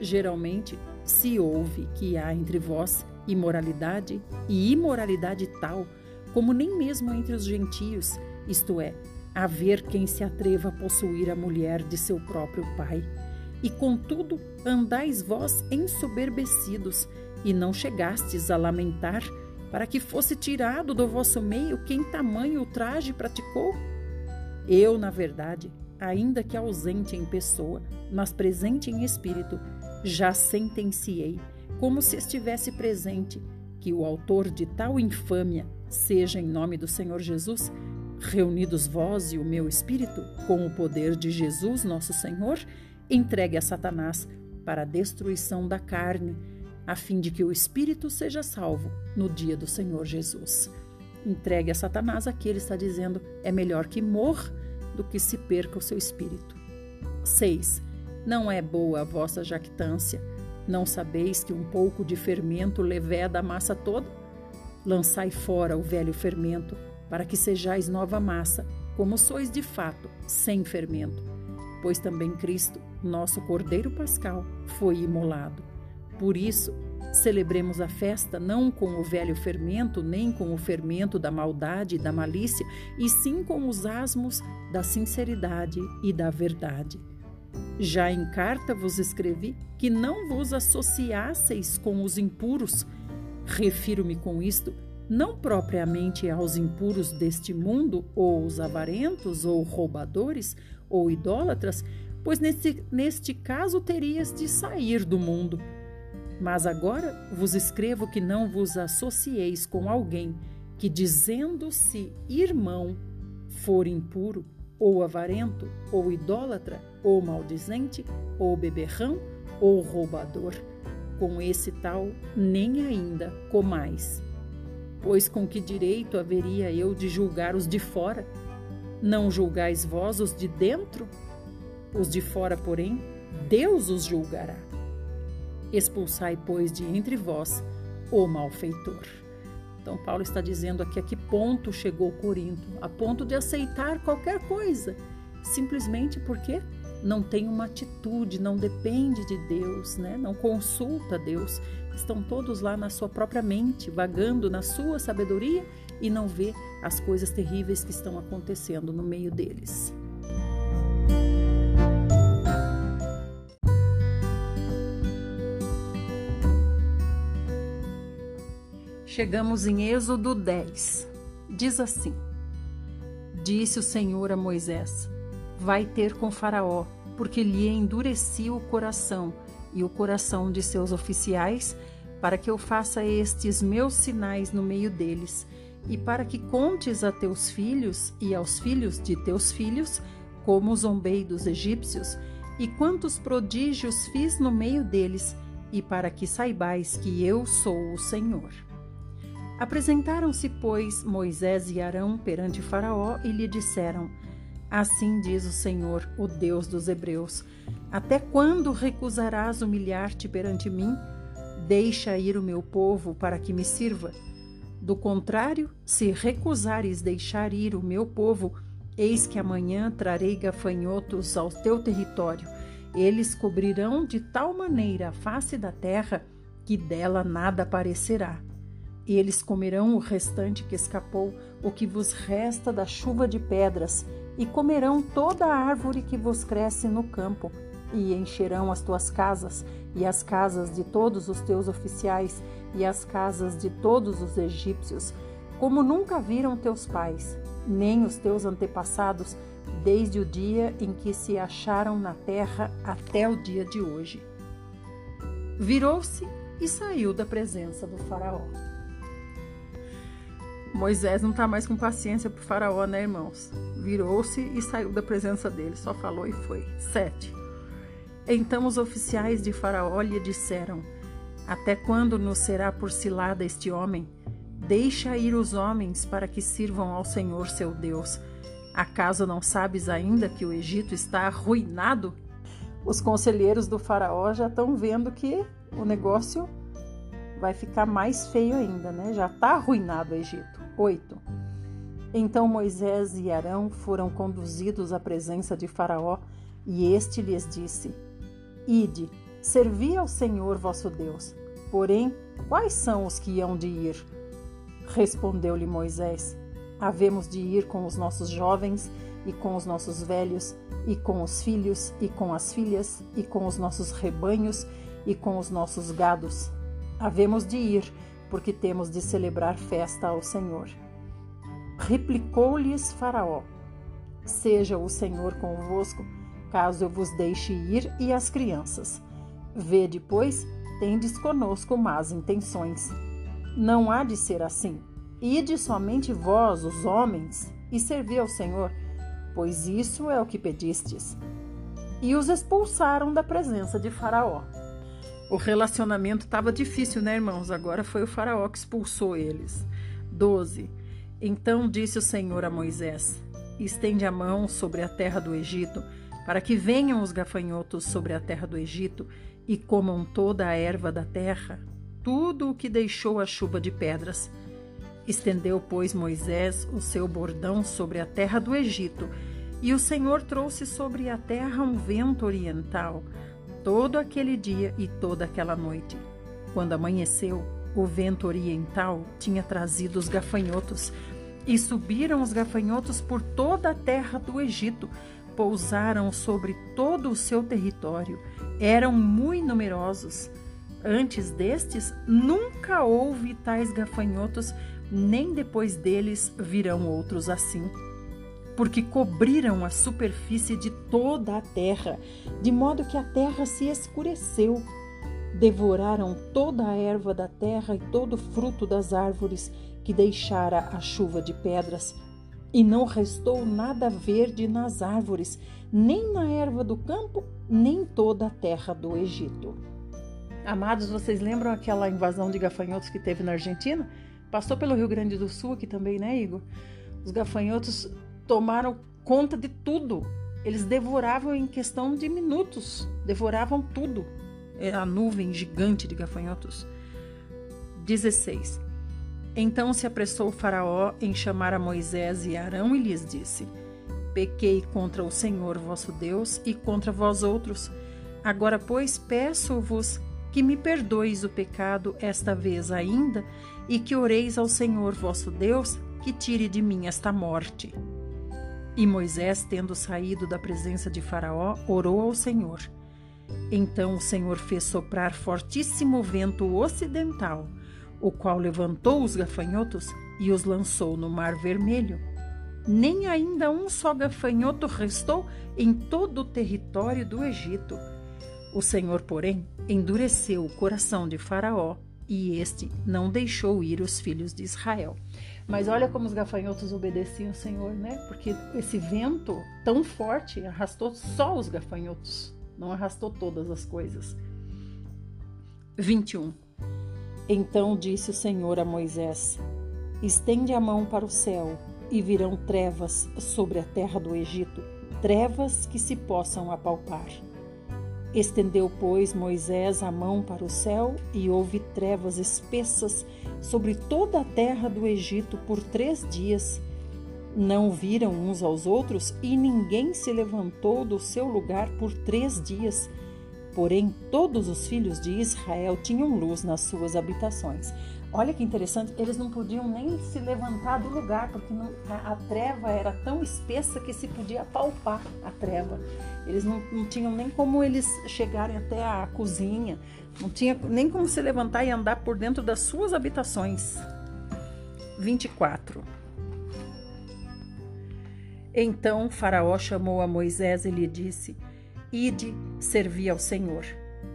Geralmente se ouve que há entre vós imoralidade e imoralidade tal como nem mesmo entre os gentios, isto é, haver quem se atreva a possuir a mulher de seu próprio pai. E contudo andais vós ensoberbecidos, e não chegastes a lamentar, para que fosse tirado do vosso meio quem tamanho ultraje praticou? Eu, na verdade, ainda que ausente em pessoa, mas presente em espírito, já sentenciei, como se estivesse presente, que o autor de tal infâmia seja em nome do Senhor Jesus, reunidos vós e o meu espírito, com o poder de Jesus, nosso Senhor, entregue a Satanás para a destruição da carne, a fim de que o espírito seja salvo no dia do Senhor Jesus. Entregue a Satanás, aqui ele está dizendo, é melhor que morra do que se perca o seu espírito. 6. Não é boa a vossa jactância. Não sabeis que um pouco de fermento leveda a massa toda? Lançai fora o velho fermento, para que sejais nova massa, como sois de fato, sem fermento. Pois também Cristo, nosso Cordeiro Pascal, foi imolado. Por isso, celebremos a festa não com o velho fermento, nem com o fermento da maldade e da malícia, e sim com os asmos da sinceridade e da verdade. Já em carta vos escrevi que não vos associasseis com os impuros. Refiro-me com isto não propriamente aos impuros deste mundo, ou os avarentos, ou roubadores, ou idólatras, pois neste, neste caso terias de sair do mundo. Mas agora vos escrevo que não vos associeis com alguém que, dizendo-se irmão, for impuro, ou avarento, ou idólatra, ou maldizente, ou beberrão, ou roubador. Com esse tal, nem ainda comais. Pois com que direito haveria eu de julgar os de fora? Não julgais vós os de dentro? Os de fora, porém, Deus os julgará. Expulsai, pois, de entre vós o malfeitor. Então, Paulo está dizendo aqui a que ponto chegou Corinto a ponto de aceitar qualquer coisa, simplesmente porque não tem uma atitude, não depende de Deus, né? não consulta Deus. Estão todos lá na sua própria mente, vagando na sua sabedoria e não vê as coisas terríveis que estão acontecendo no meio deles. Chegamos em Êxodo 10. Diz assim: Disse o Senhor a Moisés: Vai ter com Faraó, porque lhe endureci o coração e o coração de seus oficiais, para que eu faça estes meus sinais no meio deles, e para que contes a teus filhos e aos filhos de teus filhos, como zombei dos egípcios, e quantos prodígios fiz no meio deles, e para que saibais que eu sou o Senhor. Apresentaram-se, pois, Moisés e Arão perante Faraó e lhe disseram: Assim diz o Senhor, o Deus dos Hebreus: Até quando recusarás humilhar-te perante mim? Deixa ir o meu povo para que me sirva. Do contrário, se recusares deixar ir o meu povo, eis que amanhã trarei gafanhotos ao teu território. Eles cobrirão de tal maneira a face da terra que dela nada aparecerá. Eles comerão o restante que escapou, o que vos resta da chuva de pedras, e comerão toda a árvore que vos cresce no campo, e encherão as tuas casas, e as casas de todos os teus oficiais, e as casas de todos os egípcios, como nunca viram teus pais, nem os teus antepassados, desde o dia em que se acharam na terra até o dia de hoje. Virou-se e saiu da presença do Faraó. Moisés não está mais com paciência para o Faraó, né, irmãos? Virou-se e saiu da presença dele, só falou e foi. 7. Então os oficiais de Faraó lhe disseram: Até quando nos será por cilada este homem? Deixa ir os homens para que sirvam ao Senhor seu Deus. Acaso não sabes ainda que o Egito está arruinado? Os conselheiros do Faraó já estão vendo que o negócio vai ficar mais feio ainda, né? Já está arruinado o Egito. 8. Então Moisés e Arão foram conduzidos à presença de Faraó, e este lhes disse: Ide, servi ao Senhor vosso Deus. Porém, quais são os que hão de ir? Respondeu-lhe Moisés: Havemos de ir com os nossos jovens, e com os nossos velhos, e com os filhos, e com as filhas, e com os nossos rebanhos, e com os nossos gados. Havemos de ir, porque temos de celebrar festa ao Senhor. Replicou-lhes Faraó: Seja o Senhor convosco, caso eu vos deixe ir e as crianças. Vede, pois, tendes conosco más intenções. Não há de ser assim. Ide somente vós, os homens, e servi ao Senhor, pois isso é o que pedistes. E os expulsaram da presença de Faraó. O relacionamento estava difícil, né, irmãos? Agora foi o Faraó que expulsou eles. 12. Então disse o Senhor a Moisés: Estende a mão sobre a terra do Egito, para que venham os gafanhotos sobre a terra do Egito e comam toda a erva da terra, tudo o que deixou a chuva de pedras. Estendeu, pois, Moisés o seu bordão sobre a terra do Egito, e o Senhor trouxe sobre a terra um vento oriental, todo aquele dia e toda aquela noite. Quando amanheceu, o vento oriental tinha trazido os gafanhotos, e subiram os gafanhotos por toda a terra do Egito, pousaram sobre todo o seu território, eram muito numerosos. Antes destes, nunca houve tais gafanhotos, nem depois deles virão outros assim. Porque cobriram a superfície de toda a terra, de modo que a terra se escureceu. Devoraram toda a erva da terra e todo o fruto das árvores que deixara a chuva de pedras. E não restou nada verde nas árvores, nem na erva do campo, nem toda a terra do Egito. Amados, vocês lembram aquela invasão de gafanhotos que teve na Argentina? Passou pelo Rio Grande do Sul aqui também, né, Igor? Os gafanhotos tomaram conta de tudo. Eles devoravam em questão de minutos, devoravam tudo. Era a nuvem gigante de gafanhotos. 16. Então se apressou o Faraó em chamar a Moisés e Arão e lhes disse: Pequei contra o Senhor vosso Deus e contra vós outros. Agora, pois, peço-vos que me perdoeis o pecado esta vez ainda, e que oreis ao Senhor vosso Deus, que tire de mim esta morte. E Moisés, tendo saído da presença de Faraó, orou ao Senhor. Então o Senhor fez soprar fortíssimo vento ocidental, o qual levantou os gafanhotos e os lançou no Mar Vermelho. Nem ainda um só gafanhoto restou em todo o território do Egito o Senhor, porém, endureceu o coração de Faraó e este não deixou ir os filhos de Israel. Mas olha como os gafanhotos obedeciam o Senhor, né? Porque esse vento tão forte arrastou só os gafanhotos, não arrastou todas as coisas. 21. Então disse o Senhor a Moisés: Estende a mão para o céu, e virão trevas sobre a terra do Egito, trevas que se possam apalpar. Estendeu, pois, Moisés a mão para o céu e houve trevas espessas sobre toda a terra do Egito por três dias. Não viram uns aos outros e ninguém se levantou do seu lugar por três dias. Porém, todos os filhos de Israel tinham luz nas suas habitações. Olha que interessante, eles não podiam nem se levantar do lugar, porque não, a, a, treva era tão espessa que se podia palpar a treva. Eles não, não tinham nem como eles chegarem até a cozinha, não tinha nem como se levantar e andar por dentro das suas habitações. 24. Então Faraó chamou a Moisés e lhe disse: Ide, servi ao Senhor.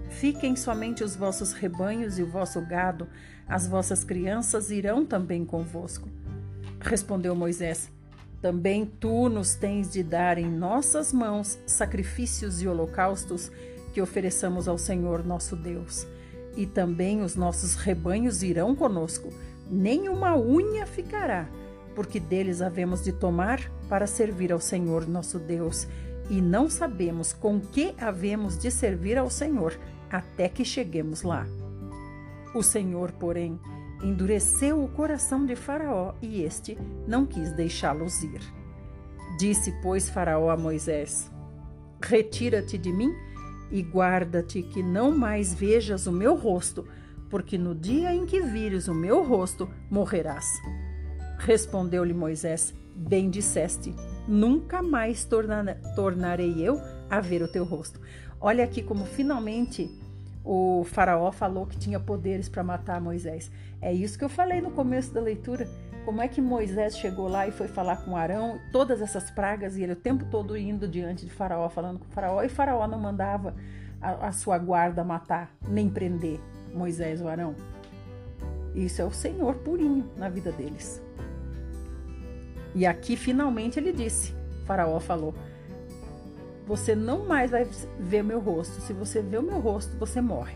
Fiquem somente os vossos rebanhos e o vosso gado, as vossas crianças irão também convosco. Respondeu Moisés: Também tu nos tens de dar em nossas mãos sacrifícios e holocaustos que ofereçamos ao Senhor nosso Deus. E também os nossos rebanhos irão conosco, nem uma unha ficará, porque deles havemos de tomar para servir ao Senhor nosso Deus. E não sabemos com que havemos de servir ao Senhor, até que cheguemos lá. O Senhor, porém, endureceu o coração de Faraó e este não quis deixá-los ir. Disse, pois, Faraó a Moisés: Retira-te de mim e guarda-te que não mais vejas o meu rosto, porque no dia em que vires o meu rosto, morrerás. Respondeu-lhe Moisés: Bem disseste, nunca mais tornarei eu a ver o teu rosto. Olha aqui como finalmente o faraó falou que tinha poderes para matar Moisés. É isso que eu falei no começo da leitura. Como é que Moisés chegou lá e foi falar com Arão, todas essas pragas, e ele o tempo todo indo diante de Faraó, falando com Faraó, e Faraó não mandava a, a sua guarda matar, nem prender Moisés ou Arão. Isso é o Senhor purinho na vida deles. E aqui finalmente ele disse: Faraó falou: você não mais vai ver meu rosto. Se você vê o meu rosto, você morre.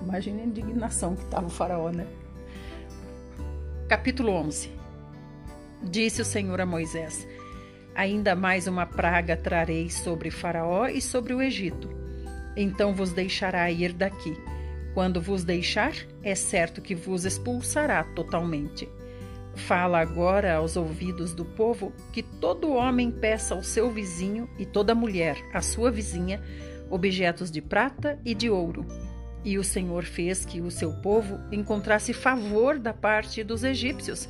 Imagine a indignação que estava o faraó, né? Capítulo 11 Disse o Senhor a Moisés: Ainda mais uma praga trarei sobre Faraó e sobre o Egito. Então vos deixará ir daqui. Quando vos deixar, é certo que vos expulsará totalmente. Fala agora aos ouvidos do povo que todo homem peça ao seu vizinho e toda mulher à sua vizinha objetos de prata e de ouro. E o Senhor fez que o seu povo encontrasse favor da parte dos egípcios.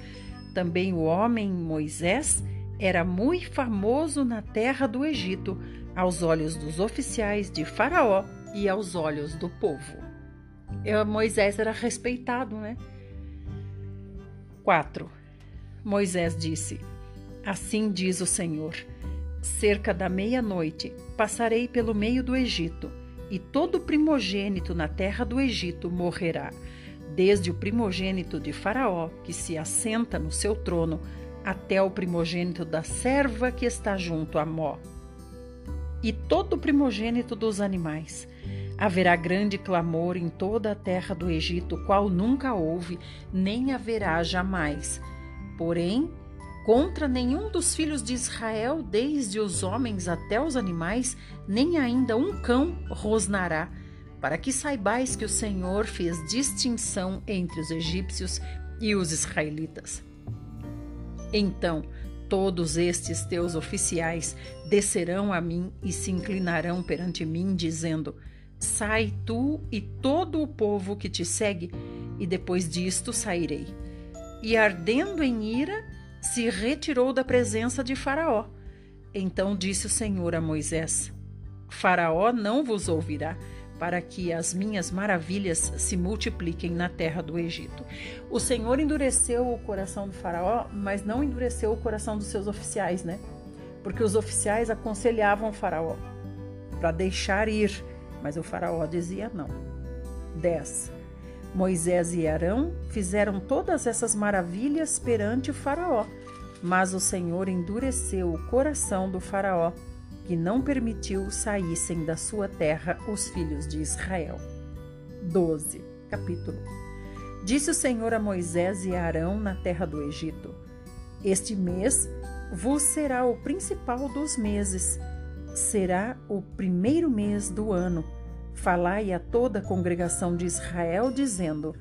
Também o homem Moisés era muito famoso na terra do Egito, aos olhos dos oficiais de Faraó e aos olhos do povo. Moisés era respeitado, né? 4. Moisés disse: Assim diz o Senhor: Cerca da meia-noite passarei pelo meio do Egito, e todo primogênito na terra do Egito morrerá, desde o primogênito de Faraó, que se assenta no seu trono, até o primogênito da serva que está junto a Mó. E todo primogênito dos animais, Haverá grande clamor em toda a terra do Egito, qual nunca houve, nem haverá jamais. Porém, contra nenhum dos filhos de Israel, desde os homens até os animais, nem ainda um cão rosnará, para que saibais que o Senhor fez distinção entre os egípcios e os israelitas. Então, todos estes teus oficiais descerão a mim e se inclinarão perante mim, dizendo: Sai tu e todo o povo que te segue, e depois disto sairei. E ardendo em ira, se retirou da presença de Faraó. Então disse o Senhor a Moisés: Faraó não vos ouvirá, para que as minhas maravilhas se multipliquem na terra do Egito. O Senhor endureceu o coração do Faraó, mas não endureceu o coração dos seus oficiais, né? Porque os oficiais aconselhavam o Faraó para deixar ir mas o Faraó dizia não. 10. Moisés e Arão fizeram todas essas maravilhas perante o Faraó, mas o Senhor endureceu o coração do Faraó, que não permitiu saíssem da sua terra os filhos de Israel. 12. Capítulo. Disse o Senhor a Moisés e Arão na terra do Egito: Este mês vos será o principal dos meses será o primeiro mês do ano. Falai a toda a congregação de Israel, dizendo: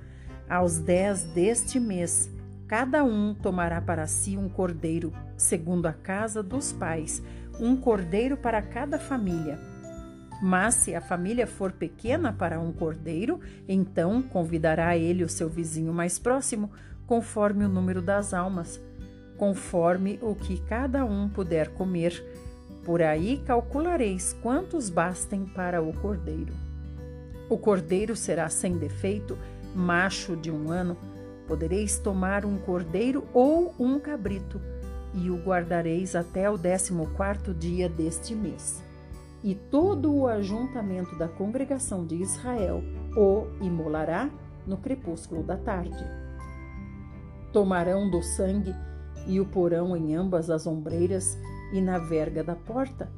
Aos dez deste mês, cada um tomará para si um cordeiro, segundo a casa dos pais, um cordeiro para cada família. Mas se a família for pequena para um cordeiro, então convidará ele o seu vizinho mais próximo, conforme o número das almas, conforme o que cada um puder comer por aí calculareis quantos bastem para o cordeiro. O cordeiro será sem defeito, macho de um ano. Podereis tomar um cordeiro ou um cabrito. e o guardareis até o décimo quarto dia deste mês. E todo o ajuntamento da congregação de Israel o imolará no crepúsculo da tarde. Tomarão do sangue e o porão em ambas as ombreiras e na verga da porta,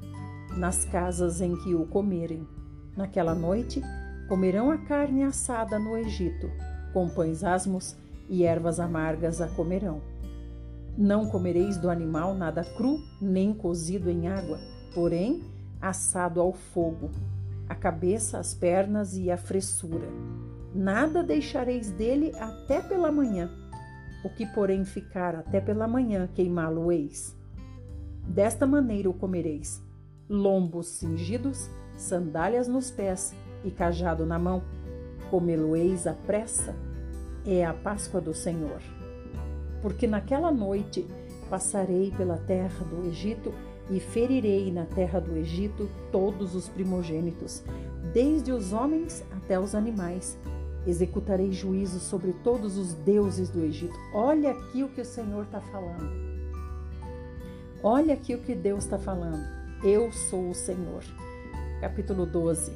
nas casas em que o comerem. Naquela noite comerão a carne assada no Egito, com pães asmos e ervas amargas a comerão. Não comereis do animal nada cru, nem cozido em água, porém assado ao fogo, a cabeça, as pernas e a fressura. Nada deixareis dele até pela manhã. O que, porém, ficar até pela manhã, queimá-lo-eis. Desta maneira o comereis: lombos cingidos, sandálias nos pés e cajado na mão. Comê-lo-eis à pressa. É a Páscoa do Senhor. Porque naquela noite passarei pela terra do Egito e ferirei na terra do Egito todos os primogênitos, desde os homens até os animais. Executarei juízo sobre todos os deuses do Egito. Olha aqui o que o Senhor está falando. Olha aqui o que Deus está falando. Eu sou o Senhor. Capítulo 12.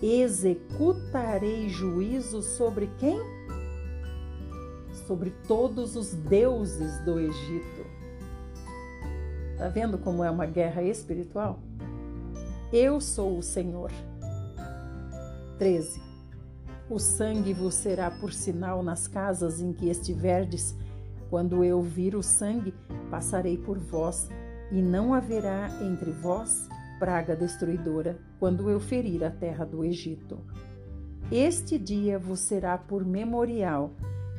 Executarei juízo sobre quem? Sobre todos os deuses do Egito. Está vendo como é uma guerra espiritual? Eu sou o Senhor. 13. O sangue vos será por sinal nas casas em que estiverdes quando eu vir o sangue, passarei por vós, e não haverá entre vós praga destruidora, quando eu ferir a terra do Egito. Este dia vos será por memorial,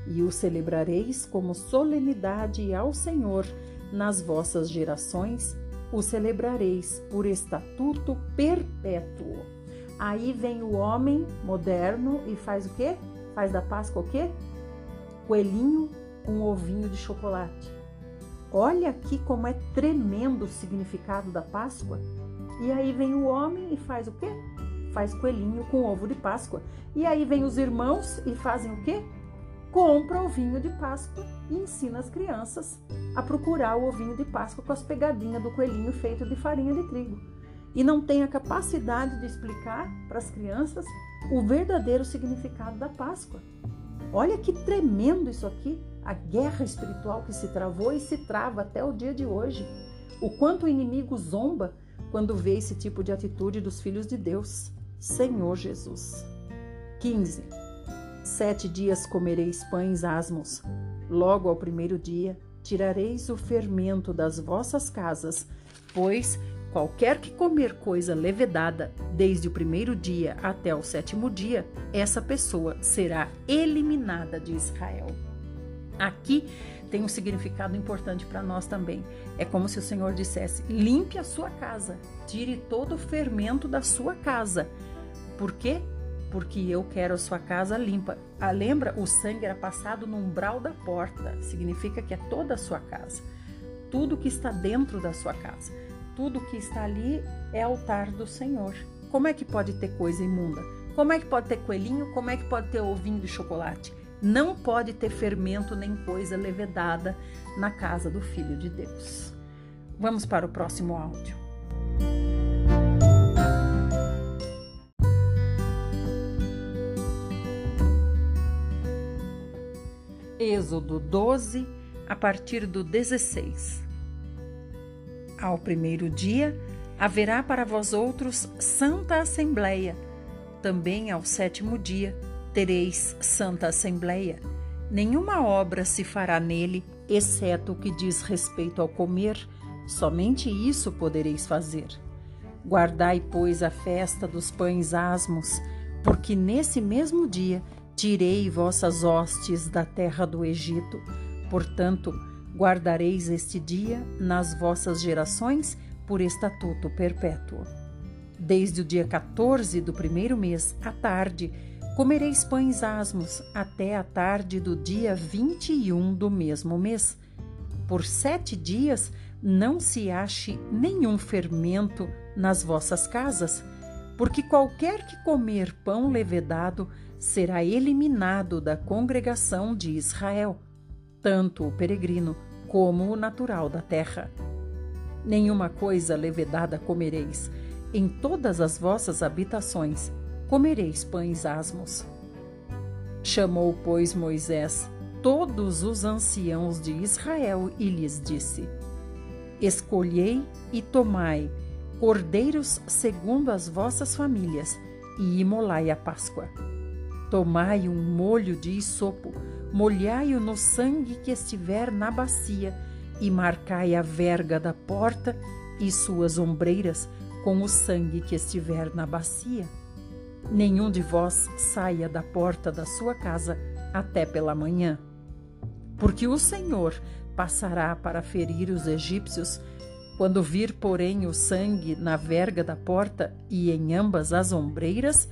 e o celebrareis como solenidade ao Senhor nas vossas gerações, o celebrareis por estatuto perpétuo. Aí vem o homem moderno e faz o quê? Faz da Páscoa o quê? Coelhinho um ovinho de chocolate. Olha aqui como é tremendo o significado da Páscoa. E aí vem o homem e faz o quê? Faz coelhinho com ovo de Páscoa. E aí vem os irmãos e fazem o quê? Compra o ovinho de Páscoa e ensina as crianças a procurar o ovinho de Páscoa com as pegadinhas do coelhinho feito de farinha de trigo. E não tem a capacidade de explicar para as crianças o verdadeiro significado da Páscoa. Olha que tremendo isso aqui a guerra espiritual que se travou e se trava até o dia de hoje. O quanto o inimigo zomba quando vê esse tipo de atitude dos filhos de Deus. Senhor Jesus. 15. Sete dias comereis pães asmos. Logo ao primeiro dia tirareis o fermento das vossas casas, pois qualquer que comer coisa levedada desde o primeiro dia até o sétimo dia, essa pessoa será eliminada de Israel. Aqui tem um significado importante para nós também. É como se o Senhor dissesse: limpe a sua casa, tire todo o fermento da sua casa. Por quê? Porque eu quero a sua casa limpa. Ah, lembra? O sangue era passado no umbral da porta. Significa que é toda a sua casa. Tudo que está dentro da sua casa. Tudo que está ali é altar do Senhor. Como é que pode ter coisa imunda? Como é que pode ter coelhinho? Como é que pode ter ovinho de chocolate? Não pode ter fermento nem coisa levedada na casa do Filho de Deus. Vamos para o próximo áudio. Êxodo 12, a partir do 16. Ao primeiro dia haverá para vós outros santa assembleia, também ao sétimo dia tereis santa assembleia. Nenhuma obra se fará nele, exceto o que diz respeito ao comer, somente isso podereis fazer. Guardai, pois, a festa dos pães asmos, porque nesse mesmo dia tirei vossas hostes da terra do Egito. Portanto, guardareis este dia nas vossas gerações por estatuto perpétuo. Desde o dia 14 do primeiro mês, à tarde, Comereis pães asmos até a tarde do dia 21 do mesmo mês. Por sete dias não se ache nenhum fermento nas vossas casas, porque qualquer que comer pão levedado será eliminado da congregação de Israel, tanto o peregrino como o natural da terra. Nenhuma coisa levedada comereis, em todas as vossas habitações comereis pães asmos. Chamou, pois, Moisés todos os anciãos de Israel e lhes disse: Escolhei e tomai cordeiros segundo as vossas famílias e imolai a Páscoa. Tomai um molho de isopo, molhai-o no sangue que estiver na bacia e marcai a verga da porta e suas ombreiras com o sangue que estiver na bacia. Nenhum de vós saia da porta da sua casa até pela manhã. Porque o Senhor passará para ferir os egípcios. Quando vir, porém, o sangue na verga da porta e em ambas as ombreiras,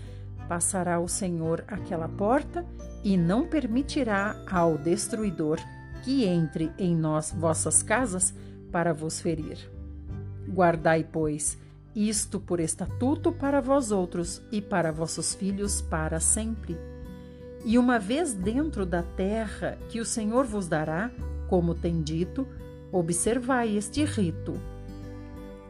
passará o Senhor aquela porta e não permitirá ao destruidor que entre em nós vossas casas para vos ferir. Guardai, pois, isto por estatuto para vós outros e para vossos filhos para sempre. E uma vez dentro da terra que o Senhor vos dará, como tem dito, observai este rito.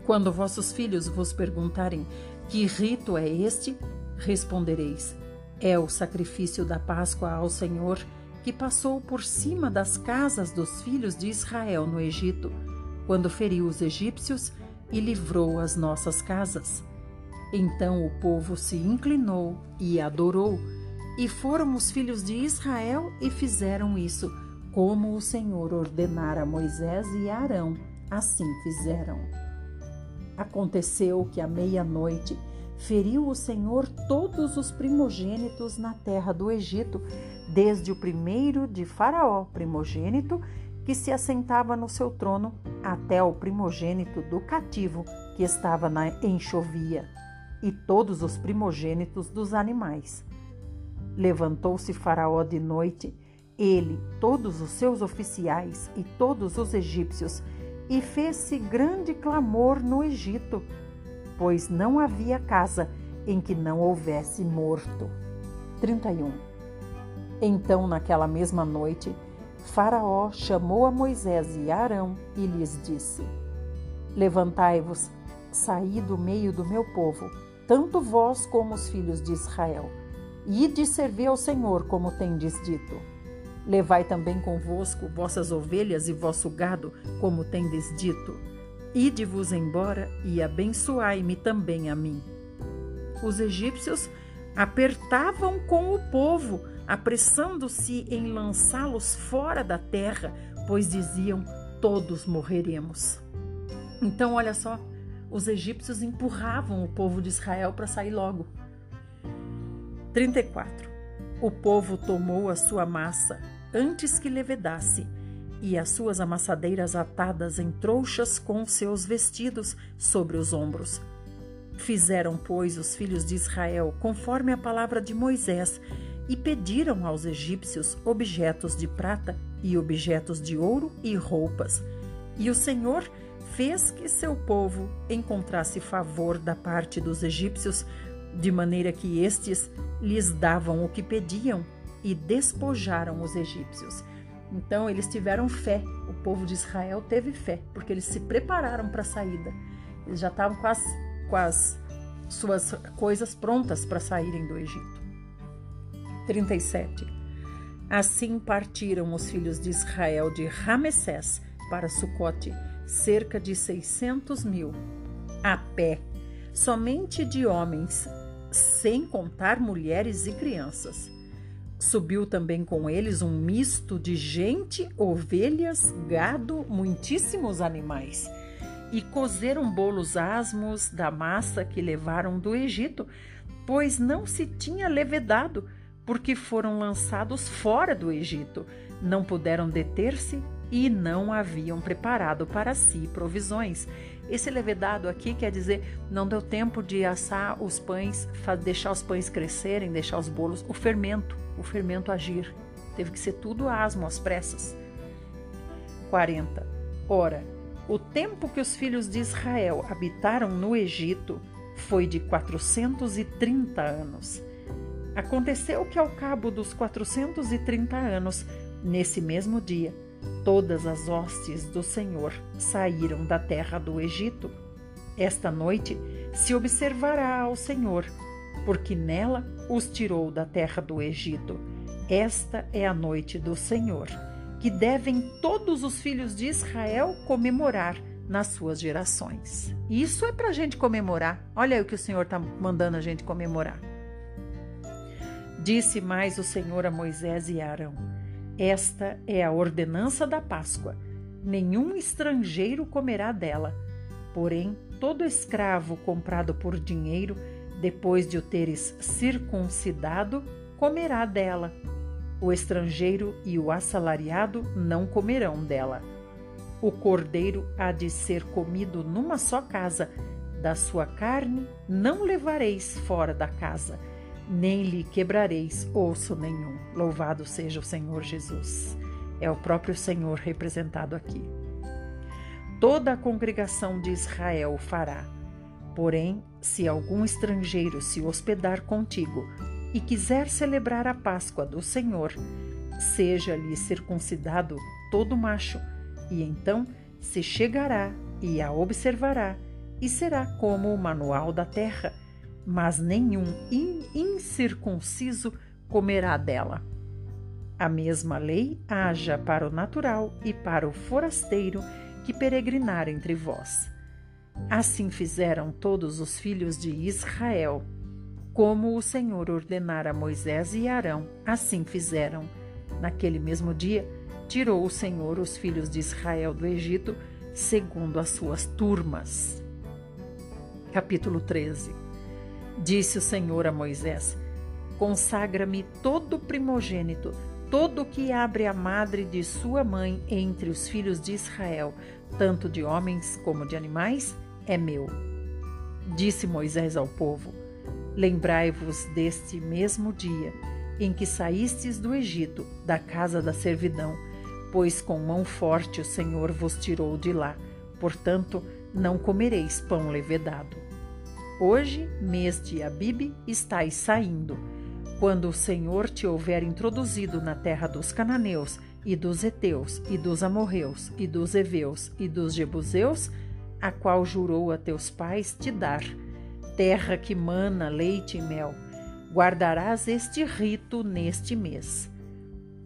Quando vossos filhos vos perguntarem que rito é este, respondereis: É o sacrifício da Páscoa ao Senhor que passou por cima das casas dos filhos de Israel no Egito, quando feriu os egípcios e livrou as nossas casas. Então o povo se inclinou e adorou, e foram os filhos de Israel e fizeram isso, como o Senhor ordenara Moisés e Arão. Assim fizeram. Aconteceu que à meia-noite feriu o Senhor todos os primogênitos na terra do Egito, desde o primeiro de Faraó, primogênito, que se assentava no seu trono, até o primogênito do cativo que estava na enxovia, e todos os primogênitos dos animais. Levantou-se Faraó de noite, ele, todos os seus oficiais e todos os egípcios, e fez-se grande clamor no Egito, pois não havia casa em que não houvesse morto. 31. Então, naquela mesma noite, Faraó chamou a Moisés e Arão e lhes disse: Levantai-vos, saí do meio do meu povo, tanto vós como os filhos de Israel, e de servir ao Senhor, como tendes dito. Levai também convosco vossas ovelhas e vosso gado, como tendes dito. Ide-vos embora e abençoai-me também a mim. Os egípcios apertavam com o povo, apressando-se em lançá-los fora da terra, pois diziam: todos morreremos. Então, olha só, os egípcios empurravam o povo de Israel para sair logo. 34. O povo tomou a sua massa antes que levedasse, e as suas amassadeiras atadas em trouxas com seus vestidos sobre os ombros. Fizeram, pois, os filhos de Israel conforme a palavra de Moisés, e pediram aos egípcios objetos de prata e objetos de ouro e roupas. E o Senhor fez que seu povo encontrasse favor da parte dos egípcios, de maneira que estes lhes davam o que pediam e despojaram os egípcios. Então eles tiveram fé, o povo de Israel teve fé, porque eles se prepararam para a saída. Eles já estavam com as, com as suas coisas prontas para saírem do Egito. 37. Assim partiram os filhos de Israel de Ramessés para Sucote, cerca de 600 mil, a pé, somente de homens, sem contar mulheres e crianças. Subiu também com eles um misto de gente, ovelhas, gado, muitíssimos animais. E cozeram bolos asmos da massa que levaram do Egito, pois não se tinha levedado porque foram lançados fora do Egito, não puderam deter-se e não haviam preparado para si provisões. Esse levedado aqui quer dizer não deu tempo de assar os pães, deixar os pães crescerem, deixar os bolos, o fermento, o fermento agir. Teve que ser tudo asmo, às pressas. 40. Ora, o tempo que os filhos de Israel habitaram no Egito foi de 430 anos. Aconteceu que, ao cabo dos 430 anos, nesse mesmo dia, Todas as hostes do Senhor saíram da terra do Egito. Esta noite se observará ao Senhor, porque nela os tirou da terra do Egito. Esta é a noite do Senhor, que devem todos os filhos de Israel comemorar nas suas gerações. Isso é para a gente comemorar. Olha aí o que o Senhor está mandando a gente comemorar. Disse mais o Senhor a Moisés e a Arão: esta é a ordenança da Páscoa. Nenhum estrangeiro comerá dela. Porém, todo escravo comprado por dinheiro, depois de o teres circuncidado, comerá dela. O estrangeiro e o assalariado não comerão dela. O cordeiro há de ser comido numa só casa. Da sua carne não levareis fora da casa nem lhe quebrareis osso nenhum. Louvado seja o Senhor Jesus. É o próprio Senhor representado aqui. Toda a congregação de Israel fará. Porém, se algum estrangeiro se hospedar contigo e quiser celebrar a Páscoa do Senhor, seja-lhe circuncidado todo macho, e então se chegará e a observará, e será como o manual da terra mas nenhum incircunciso comerá dela. A mesma lei haja para o natural e para o forasteiro que peregrinar entre vós. Assim fizeram todos os filhos de Israel. Como o Senhor ordenara Moisés e Arão, assim fizeram. Naquele mesmo dia, tirou o Senhor os filhos de Israel do Egito, segundo as suas turmas. Capítulo 13 Disse o Senhor a Moisés: Consagra-me todo primogênito, todo que abre a madre de sua mãe entre os filhos de Israel, tanto de homens como de animais, é meu. Disse Moisés ao povo: Lembrai-vos deste mesmo dia em que saístes do Egito, da casa da servidão, pois com mão forte o Senhor vos tirou de lá. Portanto, não comereis pão levedado. Hoje, mês de Abib, estáis saindo. Quando o Senhor te houver introduzido na terra dos cananeus, e dos heteus, e dos amorreus, e dos heveus, e dos jebuseus, a qual jurou a teus pais te dar, terra que mana leite e mel, guardarás este rito neste mês.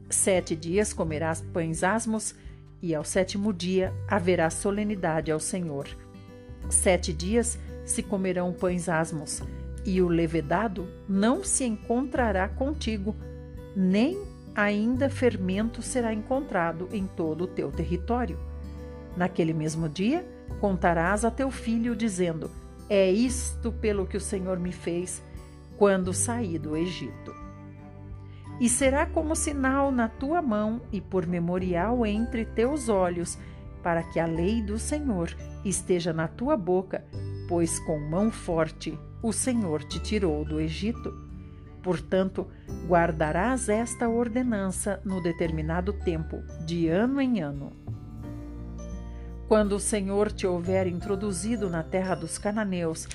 Sete dias comerás pães asmos, e ao sétimo dia haverá solenidade ao Senhor. Sete dias se comerão pães asmos, e o levedado não se encontrará contigo, nem ainda fermento será encontrado em todo o teu território. Naquele mesmo dia, contarás a teu filho, dizendo: É isto pelo que o Senhor me fez quando saí do Egito. E será como sinal na tua mão e por memorial entre teus olhos, para que a lei do Senhor esteja na tua boca pois com mão forte o Senhor te tirou do Egito. Portanto, guardarás esta ordenança no determinado tempo, de ano em ano. Quando o Senhor te houver introduzido na terra dos cananeus,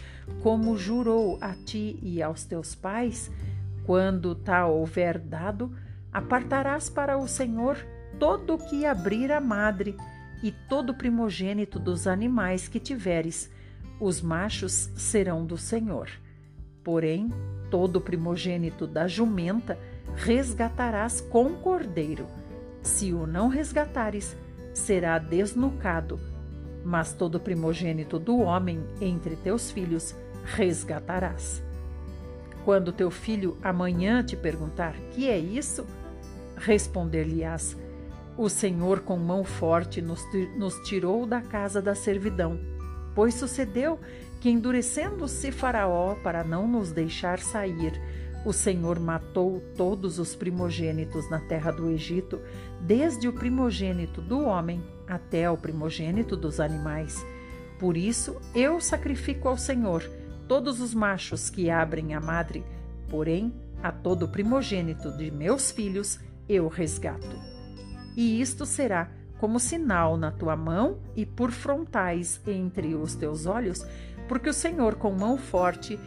como jurou a ti e aos teus pais, quando tal houver dado, apartarás para o Senhor todo o que abrir a madre e todo primogênito dos animais que tiveres, os machos serão do Senhor. Porém, todo primogênito da jumenta resgatarás com cordeiro. Se o não resgatares, será desnucado. Mas todo primogênito do homem entre teus filhos resgatarás. Quando teu filho amanhã te perguntar: Que é isso? Responder-lhe-ás: O Senhor com mão forte nos, nos tirou da casa da servidão Pois sucedeu que, endurecendo-se Faraó para não nos deixar sair, o Senhor matou todos os primogênitos na terra do Egito, desde o primogênito do homem até o primogênito dos animais. Por isso eu sacrifico ao Senhor todos os machos que abrem a madre, porém a todo primogênito de meus filhos eu resgato. E isto será como sinal na tua mão e por frontais entre os teus olhos, porque o Senhor com mão forte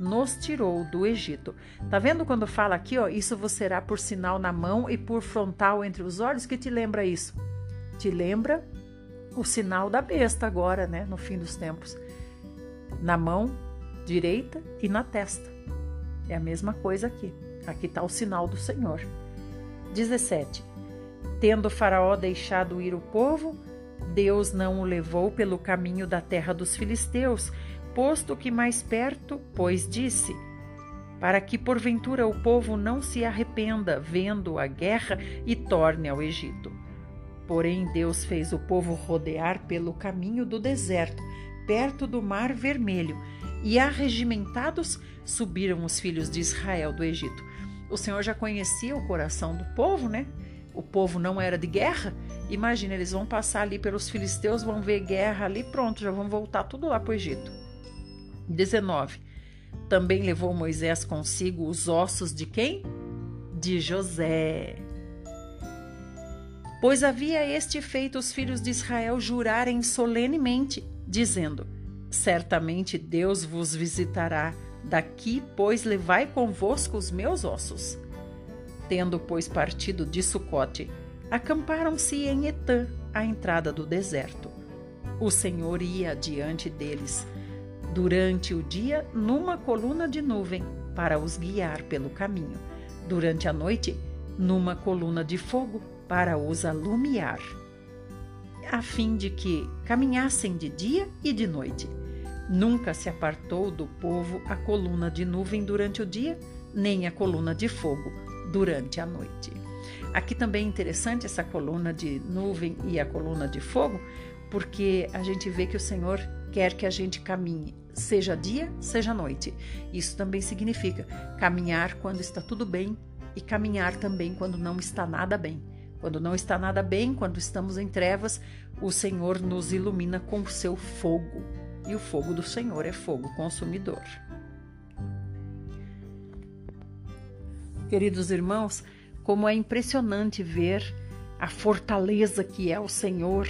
nos tirou do Egito. Tá vendo quando fala aqui, ó, isso vos será por sinal na mão e por frontal entre os olhos, que te lembra isso? te lembra o sinal da besta agora, né, no fim dos tempos. Na mão direita e na testa. É a mesma coisa aqui. Aqui está o sinal do Senhor. 17. Tendo Faraó deixado ir o povo, Deus não o levou pelo caminho da terra dos filisteus, posto que mais perto, pois disse: Para que porventura o povo não se arrependa vendo a guerra e torne ao Egito. Porém, Deus fez o povo rodear pelo caminho do deserto, perto do Mar Vermelho, e arregimentados subiram os filhos de Israel do Egito. O Senhor já conhecia o coração do povo, né? O povo não era de guerra. Imagina, eles vão passar ali pelos filisteus, vão ver guerra ali, pronto, já vão voltar tudo lá para o Egito. 19. Também levou Moisés consigo os ossos de quem? De José. Pois havia este feito os filhos de Israel jurarem solenemente, dizendo: Certamente Deus vos visitará. Daqui, pois, levai convosco os meus ossos. Tendo, pois, partido de Sucote, acamparam-se em Etã, à entrada do deserto. O Senhor ia diante deles, durante o dia, numa coluna de nuvem, para os guiar pelo caminho, durante a noite, numa coluna de fogo, para os alumiar a fim de que caminhassem de dia e de noite. Nunca se apartou do povo a coluna de nuvem durante o dia, nem a coluna de fogo durante a noite. Aqui também é interessante essa coluna de nuvem e a coluna de fogo, porque a gente vê que o Senhor quer que a gente caminhe, seja dia, seja noite. Isso também significa caminhar quando está tudo bem e caminhar também quando não está nada bem. Quando não está nada bem, quando estamos em trevas, o Senhor nos ilumina com o seu fogo. E o fogo do Senhor é fogo consumidor. Queridos irmãos, como é impressionante ver a fortaleza que é o Senhor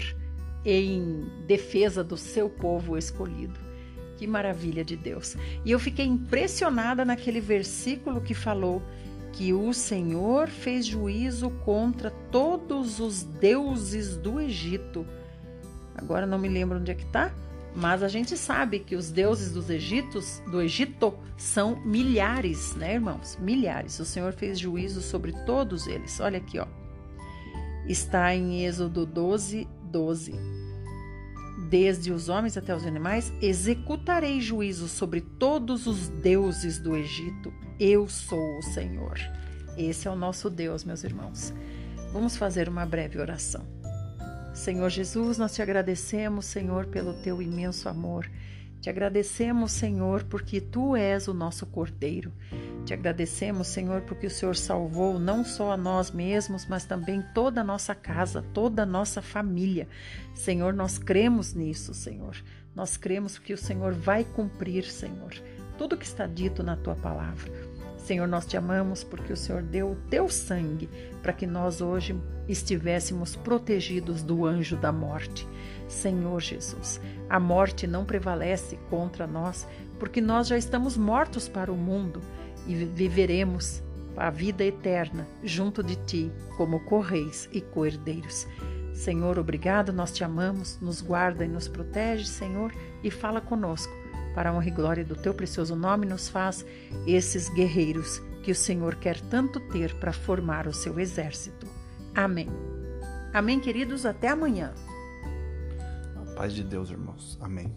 em defesa do seu povo escolhido. Que maravilha de Deus. E eu fiquei impressionada naquele versículo que falou que o Senhor fez juízo contra todos os deuses do Egito. Agora não me lembro onde é que está, mas a gente sabe que os deuses dos Egitos, do Egito são milhares, né, irmãos? Milhares. O Senhor fez juízo sobre todos eles. Olha aqui, ó. Está em Êxodo 12, 12. Desde os homens até os animais, executarei juízo sobre todos os deuses do Egito eu sou o Senhor. Esse é o nosso Deus, meus irmãos. Vamos fazer uma breve oração. Senhor Jesus, nós te agradecemos, Senhor, pelo teu imenso amor. Te agradecemos, Senhor, porque tu és o nosso Cordeiro. Te agradecemos, Senhor, porque o Senhor salvou não só a nós mesmos, mas também toda a nossa casa, toda a nossa família. Senhor, nós cremos nisso, Senhor. Nós cremos que o Senhor vai cumprir, Senhor, tudo que está dito na tua palavra. Senhor, nós te amamos porque o Senhor deu o teu sangue para que nós hoje estivéssemos protegidos do anjo da morte. Senhor Jesus, a morte não prevalece contra nós, porque nós já estamos mortos para o mundo e viveremos a vida eterna junto de ti, como correis e coerdeiros. Senhor, obrigado, nós te amamos, nos guarda e nos protege, Senhor, e fala conosco para a honra e glória do teu precioso nome, nos faz esses guerreiros que o Senhor quer tanto ter para formar o seu exército. Amém. Amém, queridos, até amanhã. A paz de Deus, irmãos. Amém.